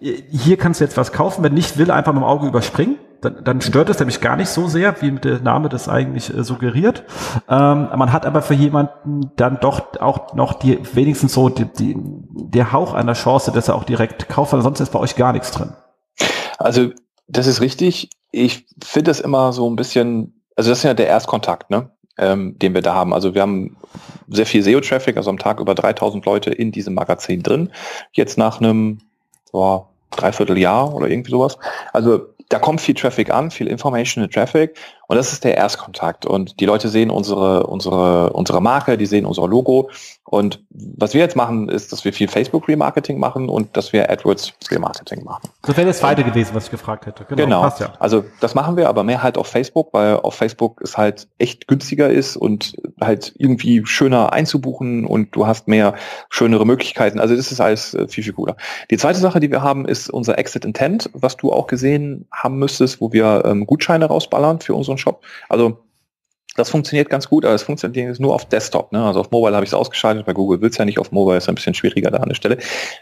B: hier kannst du jetzt was kaufen, wenn nicht will, einfach mit dem Auge überspringen. Dann, dann stört es nämlich gar nicht so sehr, wie der Name das eigentlich äh, suggeriert. Ähm, man hat aber für jemanden dann doch auch noch die wenigstens so die, die, der Hauch einer Chance, dass er auch direkt kauft, weil sonst ist bei euch gar nichts drin.
C: Also das ist richtig. Ich finde das immer so ein bisschen, also das ist ja der Erstkontakt, ne? Ähm, den wir da haben. Also wir haben sehr viel SEO-Traffic, also am Tag über 3000 Leute in diesem Magazin drin. Jetzt nach einem boah, dreiviertel Jahr oder irgendwie sowas. Also da kommt viel Traffic an, viel Informational Traffic und das ist der Erstkontakt. Und die Leute sehen unsere, unsere, unsere Marke, die sehen unser Logo. Und was wir jetzt machen, ist, dass wir viel Facebook Remarketing machen und dass wir AdWords Remarketing machen.
B: Das wäre das zweite gewesen, was ich gefragt hätte.
C: Genau. genau. Passt ja. Also das machen wir, aber mehr halt auf Facebook, weil auf Facebook es halt echt günstiger ist und halt irgendwie schöner einzubuchen und du hast mehr schönere Möglichkeiten. Also das ist alles äh, viel, viel cooler. Die zweite Sache, die wir haben, ist unser Exit Intent, was du auch gesehen haben müsstest, wo wir ähm, Gutscheine rausballern für unseren Shop. Also das funktioniert ganz gut, aber es funktioniert nur auf Desktop. Ne? Also auf Mobile habe ich es ausgeschaltet, bei Google will es ja nicht, auf Mobile ist ein bisschen schwieriger da an der Stelle.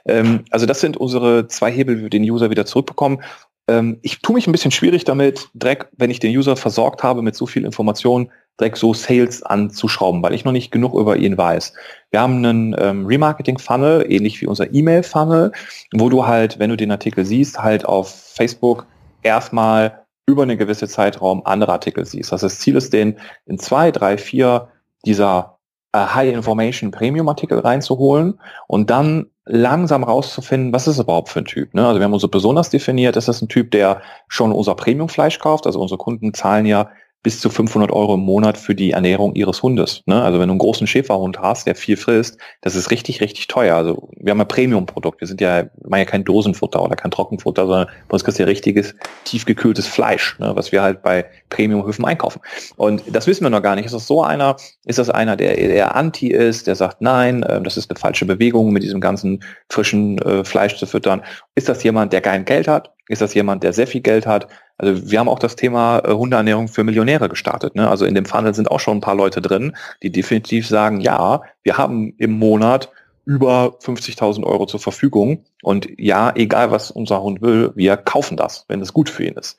C: Ähm, also das sind unsere zwei Hebel, wie wir den User wieder zurückbekommen. Ähm, ich tue mich ein bisschen schwierig damit, direkt, wenn ich den User versorgt habe mit so viel Information, direkt so Sales anzuschrauben, weil ich noch nicht genug über ihn weiß. Wir haben einen ähm, Remarketing-Funnel, ähnlich wie unser E-Mail-Funnel, wo du halt, wenn du den Artikel siehst, halt auf Facebook erstmal über einen gewissen Zeitraum andere Artikel siehst. Also das Ziel ist, den in zwei, drei, vier dieser äh, High Information Premium Artikel reinzuholen und dann langsam rauszufinden, was ist überhaupt für ein Typ. Ne? Also wir haben uns so besonders definiert, ist das ein Typ, der schon unser Premium Fleisch kauft. Also unsere Kunden zahlen ja bis zu 500 Euro im Monat für die Ernährung ihres Hundes. Ne? Also wenn du einen großen Schäferhund hast, der viel frisst, das ist richtig, richtig teuer. Also wir haben ein Premium-Produkt. Wir sind ja, wir machen ja kein Dosenfutter oder kein Trockenfutter, sondern bei uns kriegst du ja richtiges, tiefgekühltes Fleisch, ne? was wir halt bei Premium-Höfen einkaufen. Und das wissen wir noch gar nicht. Ist das so einer? Ist das einer, der eher anti ist, der sagt, nein, äh, das ist eine falsche Bewegung, mit diesem ganzen frischen äh, Fleisch zu füttern? Ist das jemand, der kein Geld hat? Ist das jemand, der sehr viel Geld hat? Also wir haben auch das Thema äh, Hundeernährung für Millionäre gestartet. Ne? Also in dem Funnel sind auch schon ein paar Leute drin, die definitiv sagen, ja, wir haben im Monat über 50.000 Euro zur Verfügung und ja, egal was unser Hund will, wir kaufen das, wenn es gut für ihn ist.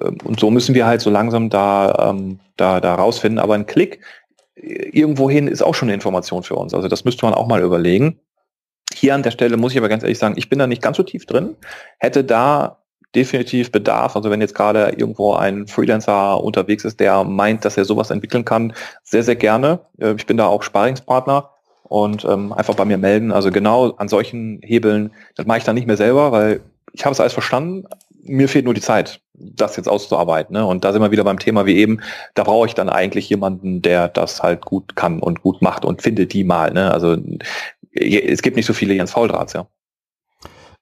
C: Ähm, und so müssen wir halt so langsam da, ähm, da, da rausfinden. Aber ein Klick äh, irgendwohin ist auch schon eine Information für uns. Also das müsste man auch mal überlegen. Hier an der Stelle muss ich aber ganz ehrlich sagen, ich bin da nicht ganz so tief drin, hätte da definitiv Bedarf. Also wenn jetzt gerade irgendwo ein Freelancer unterwegs ist, der meint, dass er sowas entwickeln kann, sehr, sehr gerne. Äh, ich bin da auch Sparingspartner und ähm, einfach bei mir melden. Also genau an solchen Hebeln, das mache ich dann nicht mehr selber, weil ich habe es alles verstanden. Mir fehlt nur die Zeit, das jetzt auszuarbeiten. Ne? Und da sind wir wieder beim Thema wie eben, da brauche ich dann eigentlich jemanden, der das halt gut kann und gut macht und findet die mal. Ne? Also es gibt nicht so viele Jens Fauldrahts, ja.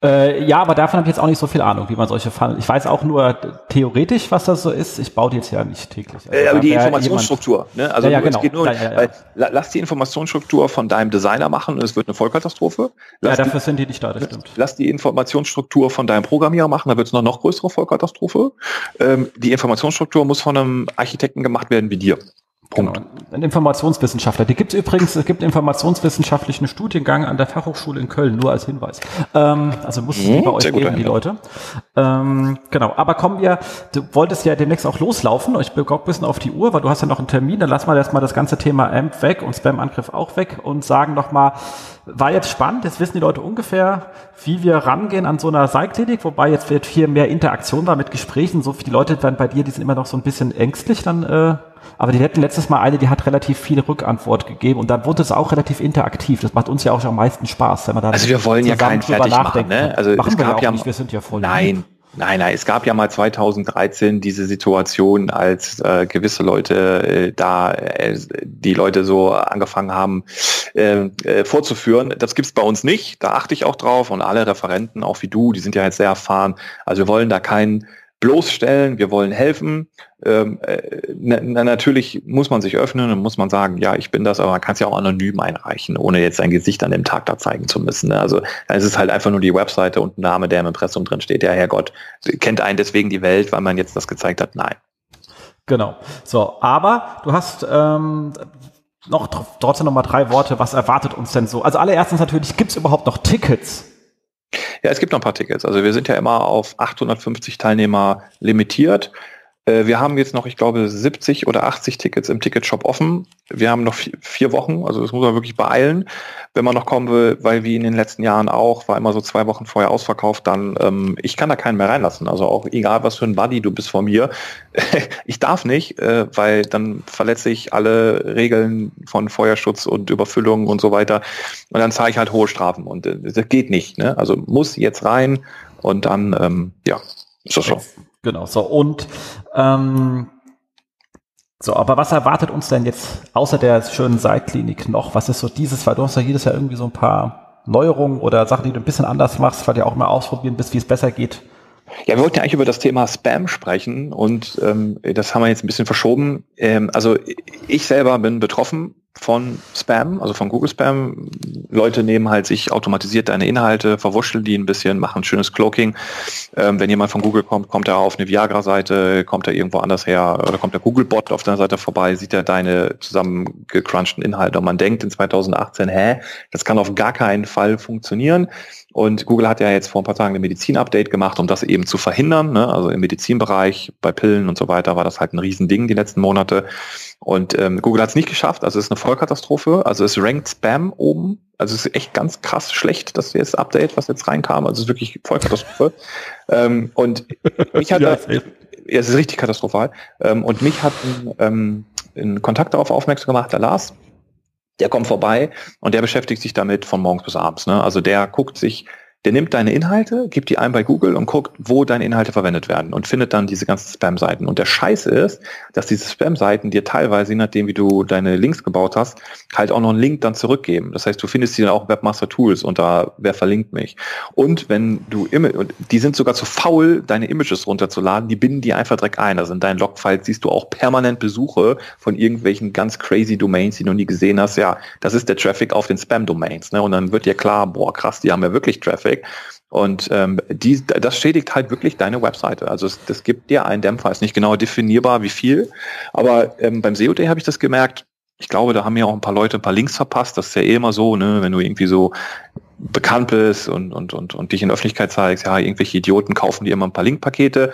B: Äh, ja, aber davon habe ich jetzt auch nicht so viel Ahnung, wie man solche Fallen. Ich weiß auch nur theoretisch, was das so ist. Ich baue die jetzt ja nicht täglich.
C: Also, äh, aber die Informationsstruktur, ne?
B: Also ja, ja, genau. es geht nur,
C: ja, weil, lass die Informationsstruktur von deinem Designer machen und es wird eine Vollkatastrophe.
B: Lass ja, dafür die, sind die nicht da, das
C: stimmt. Lass die Informationsstruktur von deinem Programmierer machen, da wird es noch noch größere Vollkatastrophe. Ähm, die Informationsstruktur muss von einem Architekten gemacht werden wie dir.
B: Punkt. Genau. Ein Informationswissenschaftler. Die gibt es übrigens, es gibt einen informationswissenschaftlichen Studiengang an der Fachhochschule in Köln, nur als Hinweis. Ähm, also muss es hm, bei euch geben, die Leute. Ähm, genau, aber kommen wir, du wolltest ja demnächst auch loslaufen. Ich bekomme ein bisschen auf die Uhr, weil du hast ja noch einen Termin. Dann lass mal erstmal das ganze Thema AMP weg und Spam-Angriff auch weg und sagen nochmal, war jetzt spannend, jetzt wissen die Leute ungefähr, wie wir rangehen an so einer Seilklinik, wobei jetzt wird hier mehr Interaktion war mit Gesprächen. So die Leute dann bei dir, die sind immer noch so ein bisschen ängstlich dann äh, aber die hatten letztes Mal eine, die hat relativ viel Rückantwort gegeben und dann wurde es auch relativ interaktiv. Das macht uns ja auch am meisten Spaß, wenn man da
C: Also wir wollen ja keinen fertig machen, ne?
B: Also machen es gab ja, nicht, wir sind ja voll.
C: Nein. Nein, nein, es gab ja mal 2013 diese Situation, als äh, gewisse Leute äh, da äh, die Leute so angefangen haben äh, äh, vorzuführen. Das gibt's bei uns nicht. Da achte ich auch drauf und alle Referenten, auch wie du, die sind ja jetzt sehr erfahren. Also wir wollen da keinen bloßstellen, wir wollen helfen. Ähm, äh, na, natürlich muss man sich öffnen und muss man sagen, ja, ich bin das, aber man kann es ja auch anonym einreichen, ohne jetzt sein Gesicht an dem Tag da zeigen zu müssen. Ne? Also es ist halt einfach nur die Webseite und Name, der im Impressum drin steht. Ja, Herrgott, kennt einen deswegen die Welt, weil man jetzt das gezeigt hat? Nein.
B: Genau. So, aber du hast ähm, noch trotzdem noch mal drei Worte. Was erwartet uns denn so? Also allererstens natürlich, gibt es überhaupt noch Tickets?
C: Ja, es gibt noch ein paar Tickets. Also wir sind ja immer auf 850 Teilnehmer limitiert. Äh, wir haben jetzt noch, ich glaube, 70 oder 80 Tickets im Ticketshop offen. Wir haben noch vier Wochen, also das muss man wirklich beeilen. Wenn man noch kommen will, weil wie in den letzten Jahren auch, war immer so zwei Wochen vorher ausverkauft, dann ähm, ich kann da keinen mehr reinlassen. Also auch egal, was für ein Buddy du bist von mir, ich darf nicht, äh, weil dann verletze ich alle Regeln von Feuerschutz und Überfüllung und so weiter. Und dann zahle ich halt hohe Strafen und äh, das geht nicht. Ne? Also muss jetzt rein und dann, ähm, ja, ist das so.
B: Genau, so und ähm, so, aber was erwartet uns denn jetzt außer der schönen Seitklinik noch? Was ist so dieses, weil du hast ja jedes Jahr irgendwie so ein paar Neuerungen oder Sachen, die du ein bisschen anders machst, weil du auch mal ausprobieren bist, wie es besser geht.
C: Ja, wir wollten ja eigentlich über das Thema Spam sprechen und ähm, das haben wir jetzt ein bisschen verschoben. Ähm, also ich selber bin betroffen von Spam, also von Google Spam. Leute nehmen halt sich automatisiert deine Inhalte, verwurschteln die ein bisschen, machen ein schönes Cloaking. Ähm, wenn jemand von Google kommt, kommt er auf eine Viagra-Seite, kommt er irgendwo anders her oder kommt der Google-Bot auf deiner Seite vorbei, sieht er deine zusammengecrunchten Inhalte und man denkt in 2018, hä, das kann auf gar keinen Fall funktionieren. Und Google hat ja jetzt vor ein paar Tagen ein Medizin-Update gemacht, um das eben zu verhindern. Ne? Also im Medizinbereich, bei Pillen und so weiter war das halt ein Riesending die letzten Monate. Und ähm, Google hat es nicht geschafft, also es ist eine Vollkatastrophe. Also es rankt Spam oben. Also es ist echt ganz krass schlecht, dass jetzt Update, was jetzt reinkam. Also es ist wirklich Vollkatastrophe. ähm, und mich hat ja, da, ja, es ist richtig katastrophal. Ähm, und mich hat ein, ähm, ein Kontakt darauf aufmerksam gemacht, der Lars, der kommt vorbei und der beschäftigt sich damit von morgens bis abends. Ne? Also der guckt sich der nimmt deine Inhalte, gibt die ein bei Google und guckt, wo deine Inhalte verwendet werden und findet dann diese ganzen Spam-Seiten. Und der Scheiß ist, dass diese Spam-Seiten dir teilweise, je nachdem wie du deine Links gebaut hast, halt auch noch einen Link dann zurückgeben. Das heißt, du findest die dann auch Webmaster Tools und da, wer verlinkt mich. Und wenn du immer, die sind sogar zu faul, deine Images runterzuladen, die binden die einfach direkt ein. Also in deinen Logfiles siehst du auch permanent Besuche von irgendwelchen ganz crazy Domains, die du nie gesehen hast. Ja, das ist der Traffic auf den Spam-Domains. Ne? Und dann wird dir klar, boah, krass, die haben ja wirklich Traffic. Traffic. Und ähm, die, das schädigt halt wirklich deine Webseite. Also es, das gibt dir einen Dämpfer. Ist nicht genau definierbar, wie viel. Aber ähm, beim SEO Day habe ich das gemerkt. Ich glaube, da haben mir auch ein paar Leute ein paar Links verpasst. Das ist ja eh immer so, ne, wenn du irgendwie so bekannt bist und, und, und, und dich in Öffentlichkeit zeigst, ja, irgendwelche Idioten kaufen dir immer ein paar Linkpakete.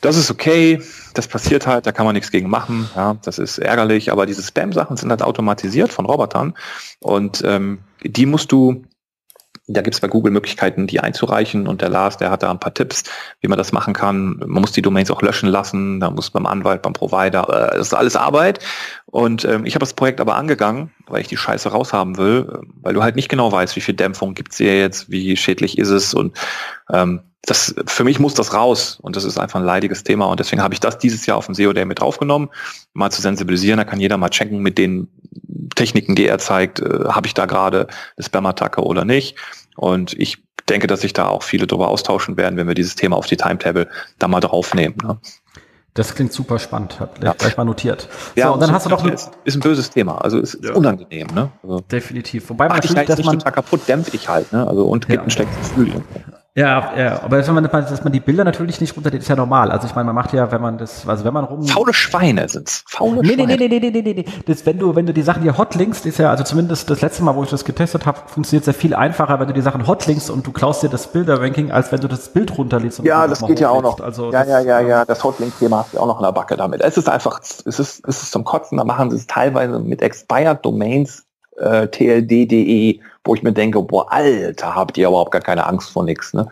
C: Das ist okay, das passiert halt, da kann man nichts gegen machen, ja, das ist ärgerlich, aber diese Spam-Sachen sind halt automatisiert von Robotern und ähm, die musst du da gibt es bei Google Möglichkeiten, die einzureichen und der Lars, der hat da ein paar Tipps, wie man das machen kann. Man muss die Domains auch löschen lassen, da muss beim Anwalt, beim Provider, äh, das ist alles Arbeit. Und ähm, ich habe das Projekt aber angegangen, weil ich die Scheiße raushaben will, weil du halt nicht genau weißt, wie viel Dämpfung gibt's hier jetzt, wie schädlich ist es und ähm, das, für mich muss das raus und das ist einfach ein leidiges Thema und deswegen habe ich das dieses Jahr auf dem SEO Day mit draufgenommen, mal zu sensibilisieren, da kann jeder mal checken mit den Techniken, die er zeigt, äh, habe ich da gerade eine Spam-Attacke oder nicht und ich denke, dass sich da auch viele darüber austauschen werden, wenn wir dieses Thema auf die Timetable da mal draufnehmen. Ne?
B: Das klingt super spannend, hat ja. gleich mal notiert.
C: Ja, so, und dann hast du noch ist, ist ein böses Thema, also ist ja. unangenehm, ne? Also
B: Definitiv. Wobei
C: man ich halt dass man kaputt, dämpfe ich halt, ne? Also und gibt ja. ein schlechtes Gefühl.
B: Ja, ja, aber wenn man, dass man die Bilder natürlich nicht runterlädt, ist ja normal. Also ich meine, man macht ja, wenn man das, also wenn man rum.
C: Faule Schweine sind's. Faule
B: nee,
C: Schweine.
B: Nee, nee, nee, nee, nee, nee, nee. Das, wenn du, wenn du die Sachen hier hotlinkst, ist ja, also zumindest das letzte Mal, wo ich das getestet habe, funktioniert es ja viel einfacher, wenn du die Sachen hotlinkst und du klaust dir das Bilderranking, als wenn du das Bild runterlädst.
C: Ja, das geht ja auch noch.
B: Also
C: ja,
B: das,
C: ja, ja, ja. Das Hotlink-Thema hast du auch noch in der Backe damit. Es ist einfach, es ist, es ist zum Kotzen. Da machen sie es teilweise mit Expired Domains, äh, tld.de, wo ich mir denke, boah, Alter, habt ihr überhaupt gar keine Angst vor nichts, ne?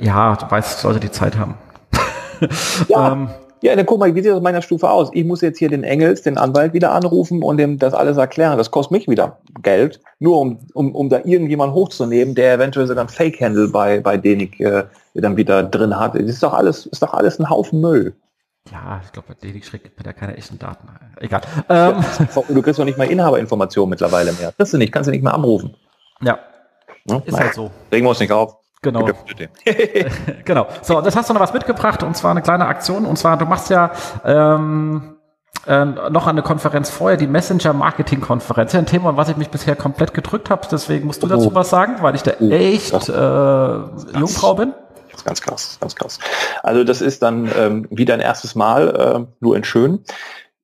B: Ja, du weißt, Leute, die Zeit haben.
C: Ja, ähm, ja, dann guck mal, wie sieht das auf meiner Stufe aus? Ich muss jetzt hier den Engels, den Anwalt wieder anrufen und dem das alles erklären. Das kostet mich wieder Geld, nur um, um, um da irgendjemanden hochzunehmen, der eventuell sogar ein Fake-Handle bei, bei denen ich äh, dann wieder drin hat. Das ist doch alles, ist doch alles ein Haufen Müll.
B: Ja, ich glaube, bei Denik Schreck gibt mir da keine echten Daten. Egal.
C: Ähm. Du kriegst doch nicht mal Inhaberinformationen mittlerweile mehr. Kriegst du nicht, kannst du nicht mehr anrufen.
B: Ja. ja ist halt so.
C: Regen wir uns nicht auf.
B: Genau. genau. So, das hast du noch was mitgebracht und zwar eine kleine Aktion. Und zwar, du machst ja ähm, äh, noch eine Konferenz vorher, die Messenger Marketing Konferenz. Ein Thema, was ich mich bisher komplett gedrückt habe. Deswegen musst du oh. dazu was sagen, weil ich da oh. echt äh, Jungfrau bin.
C: Ganz krass, ganz krass. Also das ist dann ähm, wieder ein erstes Mal, äh, nur in schön.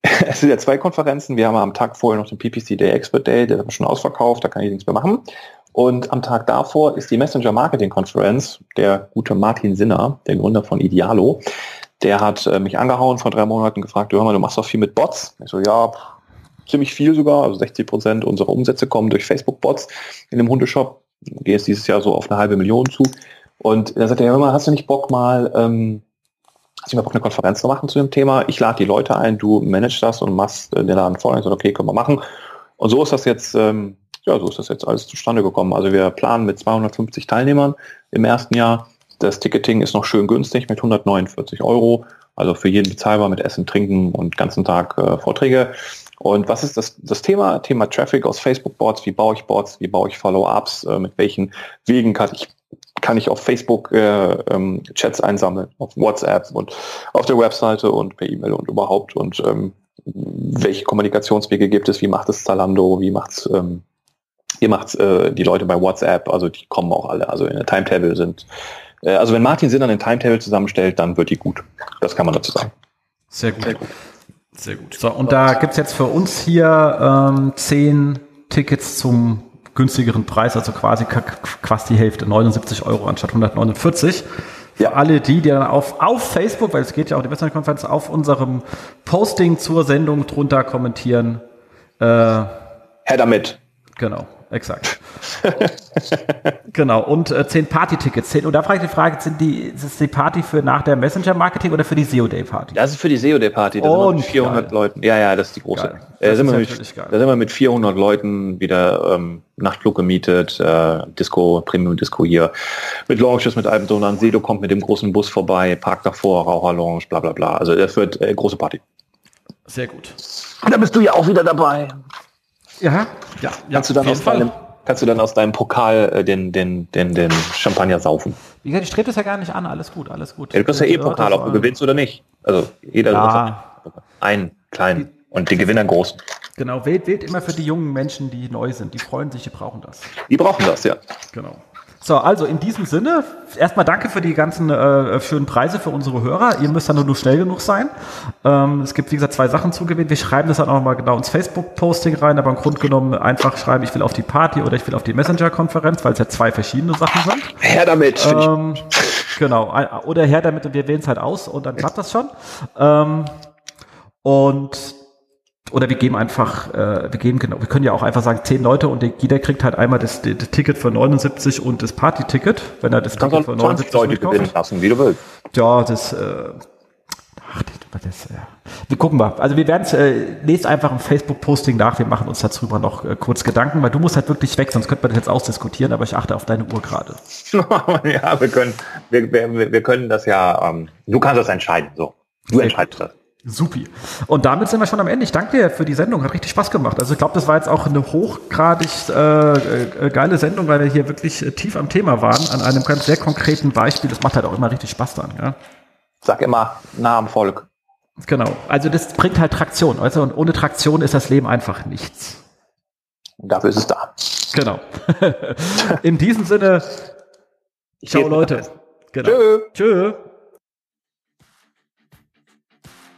C: Es sind ja zwei Konferenzen. Wir haben am Tag vorher noch den PPC Day Expert Day, der ist schon ausverkauft, da kann ich nichts mehr machen. Und am Tag davor ist die Messenger Marketing Conference. Der gute Martin Sinner, der Gründer von Idealo, der hat äh, mich angehauen vor drei Monaten gefragt, hör mal, du machst doch viel mit Bots. Ich so, ja, ziemlich viel sogar. Also 60 Prozent unserer Umsätze kommen durch Facebook-Bots in dem Hundeshop. Gehe jetzt dieses Jahr so auf eine halbe Million zu. Und da sagt er, hör mal, hast du nicht Bock mal, ähm, hast du nicht mal Bock, eine Konferenz zu machen zu dem Thema? Ich lade die Leute ein, du managst das und machst äh, den Laden voll. Ich so, okay, können wir machen. Und so ist das jetzt ähm, ja, so ist das jetzt alles zustande gekommen. Also wir planen mit 250 Teilnehmern im ersten Jahr. Das Ticketing ist noch schön günstig mit 149 Euro. Also für jeden bezahlbar mit Essen, Trinken und ganzen Tag äh, Vorträge. Und was ist das, das Thema? Thema Traffic aus Facebook-Bots. Wie baue ich Bots? Wie baue ich Follow-ups? Äh, mit welchen Wegen kann ich, kann ich auf Facebook äh, ähm, Chats einsammeln, auf WhatsApp und auf der Webseite und per E-Mail und überhaupt. Und ähm, welche Kommunikationswege gibt es? Wie macht es Zalando? Wie macht es ähm, Ihr macht äh, die Leute bei WhatsApp, also die kommen auch alle, also in der Timetable sind. Äh, also wenn Martin Sinn an den Timetable zusammenstellt, dann wird die gut. Das kann man dazu sagen.
B: Sehr gut. Sehr gut. Sehr gut. So, und da gibt's jetzt für uns hier ähm, zehn Tickets zum günstigeren Preis, also quasi quasi die Hälfte, 79 Euro anstatt 149. Für ja. alle die, die dann auf, auf Facebook, weil es geht ja auch die Western-Konferenz, auf unserem Posting zur Sendung drunter kommentieren.
C: Äh, Herr damit.
B: Genau. Exakt. genau. Und äh, zehn Party-Tickets. Und da frage ich die Frage, sind die, ist es die Party für nach der Messenger-Marketing oder für die SEO-Day-Party?
C: Das ist für die SEO-Day-Party. Da sind mit 400 geil. Leuten. Ja, ja, das ist die große. Da, sind wir mit, da sind wir mit 400 Leuten wieder ähm, Nachtflug gemietet, äh, Disco, Premium-Disco hier. Mit Launches, mit Albentonern. Sedo kommt mit dem großen Bus vorbei, parkt davor, Raucher-Lounge, bla bla bla. Also das wird äh, große Party.
B: Sehr gut.
C: Da bist du ja auch wieder dabei.
B: Ja, ja,
C: kannst du dann aus deinem, kannst du dann aus deinem Pokal äh, den, den, den, den Champagner saufen.
B: Wie gesagt, ich strebe das ja gar nicht an, alles gut, alles gut.
C: Ja, du kriegst ja eh Pokal, ob du gewinnst oder nicht. Also jeder ja. einen kleinen und die Gewinner großen.
B: Genau, wählt, wählt immer für die jungen Menschen, die neu sind. Die freuen sich, die brauchen das.
C: Die brauchen das, ja.
B: Genau. So, also in diesem Sinne, erstmal danke für die ganzen äh, schönen Preise für unsere Hörer. Ihr müsst dann nur, schnell genug sein. Ähm, es gibt, wie gesagt, zwei Sachen zugewinnen. Wir schreiben das dann auch mal genau ins Facebook-Posting rein, aber im Grunde genommen einfach schreiben, ich will auf die Party oder ich will auf die Messenger-Konferenz, weil es ja zwei verschiedene Sachen sind.
C: Her damit.
B: Ähm, genau, oder her damit und wir wählen es halt aus und dann klappt das schon. Ähm, und oder wir geben einfach, äh, wir geben genau, wir können ja auch einfach sagen, zehn Leute und jeder kriegt halt einmal das, das Ticket für 79 und das Party-Ticket, wenn er das Ticket
C: für 79 Leute gewinnen lassen, wie du willst.
B: Ja, das, äh, ach, das, ja. Wir gucken mal. Also wir werden es, äh, lest einfach im Facebook-Posting nach, wir machen uns darüber noch äh, kurz Gedanken, weil du musst halt wirklich weg, sonst könnte man das jetzt ausdiskutieren, aber ich achte auf deine Uhr gerade.
C: ja, wir können, wir, wir, wir können das ja, ähm, du kannst das entscheiden, so. Du entscheidest das.
B: Supi. Und damit sind wir schon am Ende. Ich danke dir für die Sendung. Hat richtig Spaß gemacht. Also ich glaube, das war jetzt auch eine hochgradig äh, äh, geile Sendung, weil wir hier wirklich äh, tief am Thema waren, an einem ganz sehr konkreten Beispiel. Das macht halt auch immer richtig Spaß dann. Ja?
C: Sag immer nah am Volk.
B: Genau. Also das bringt halt Traktion. Also und ohne Traktion ist das Leben einfach nichts.
C: Und dafür ist es da.
B: Genau. In diesem Sinne,
C: Ciao, Leute. Genau. Tschö. Tschö.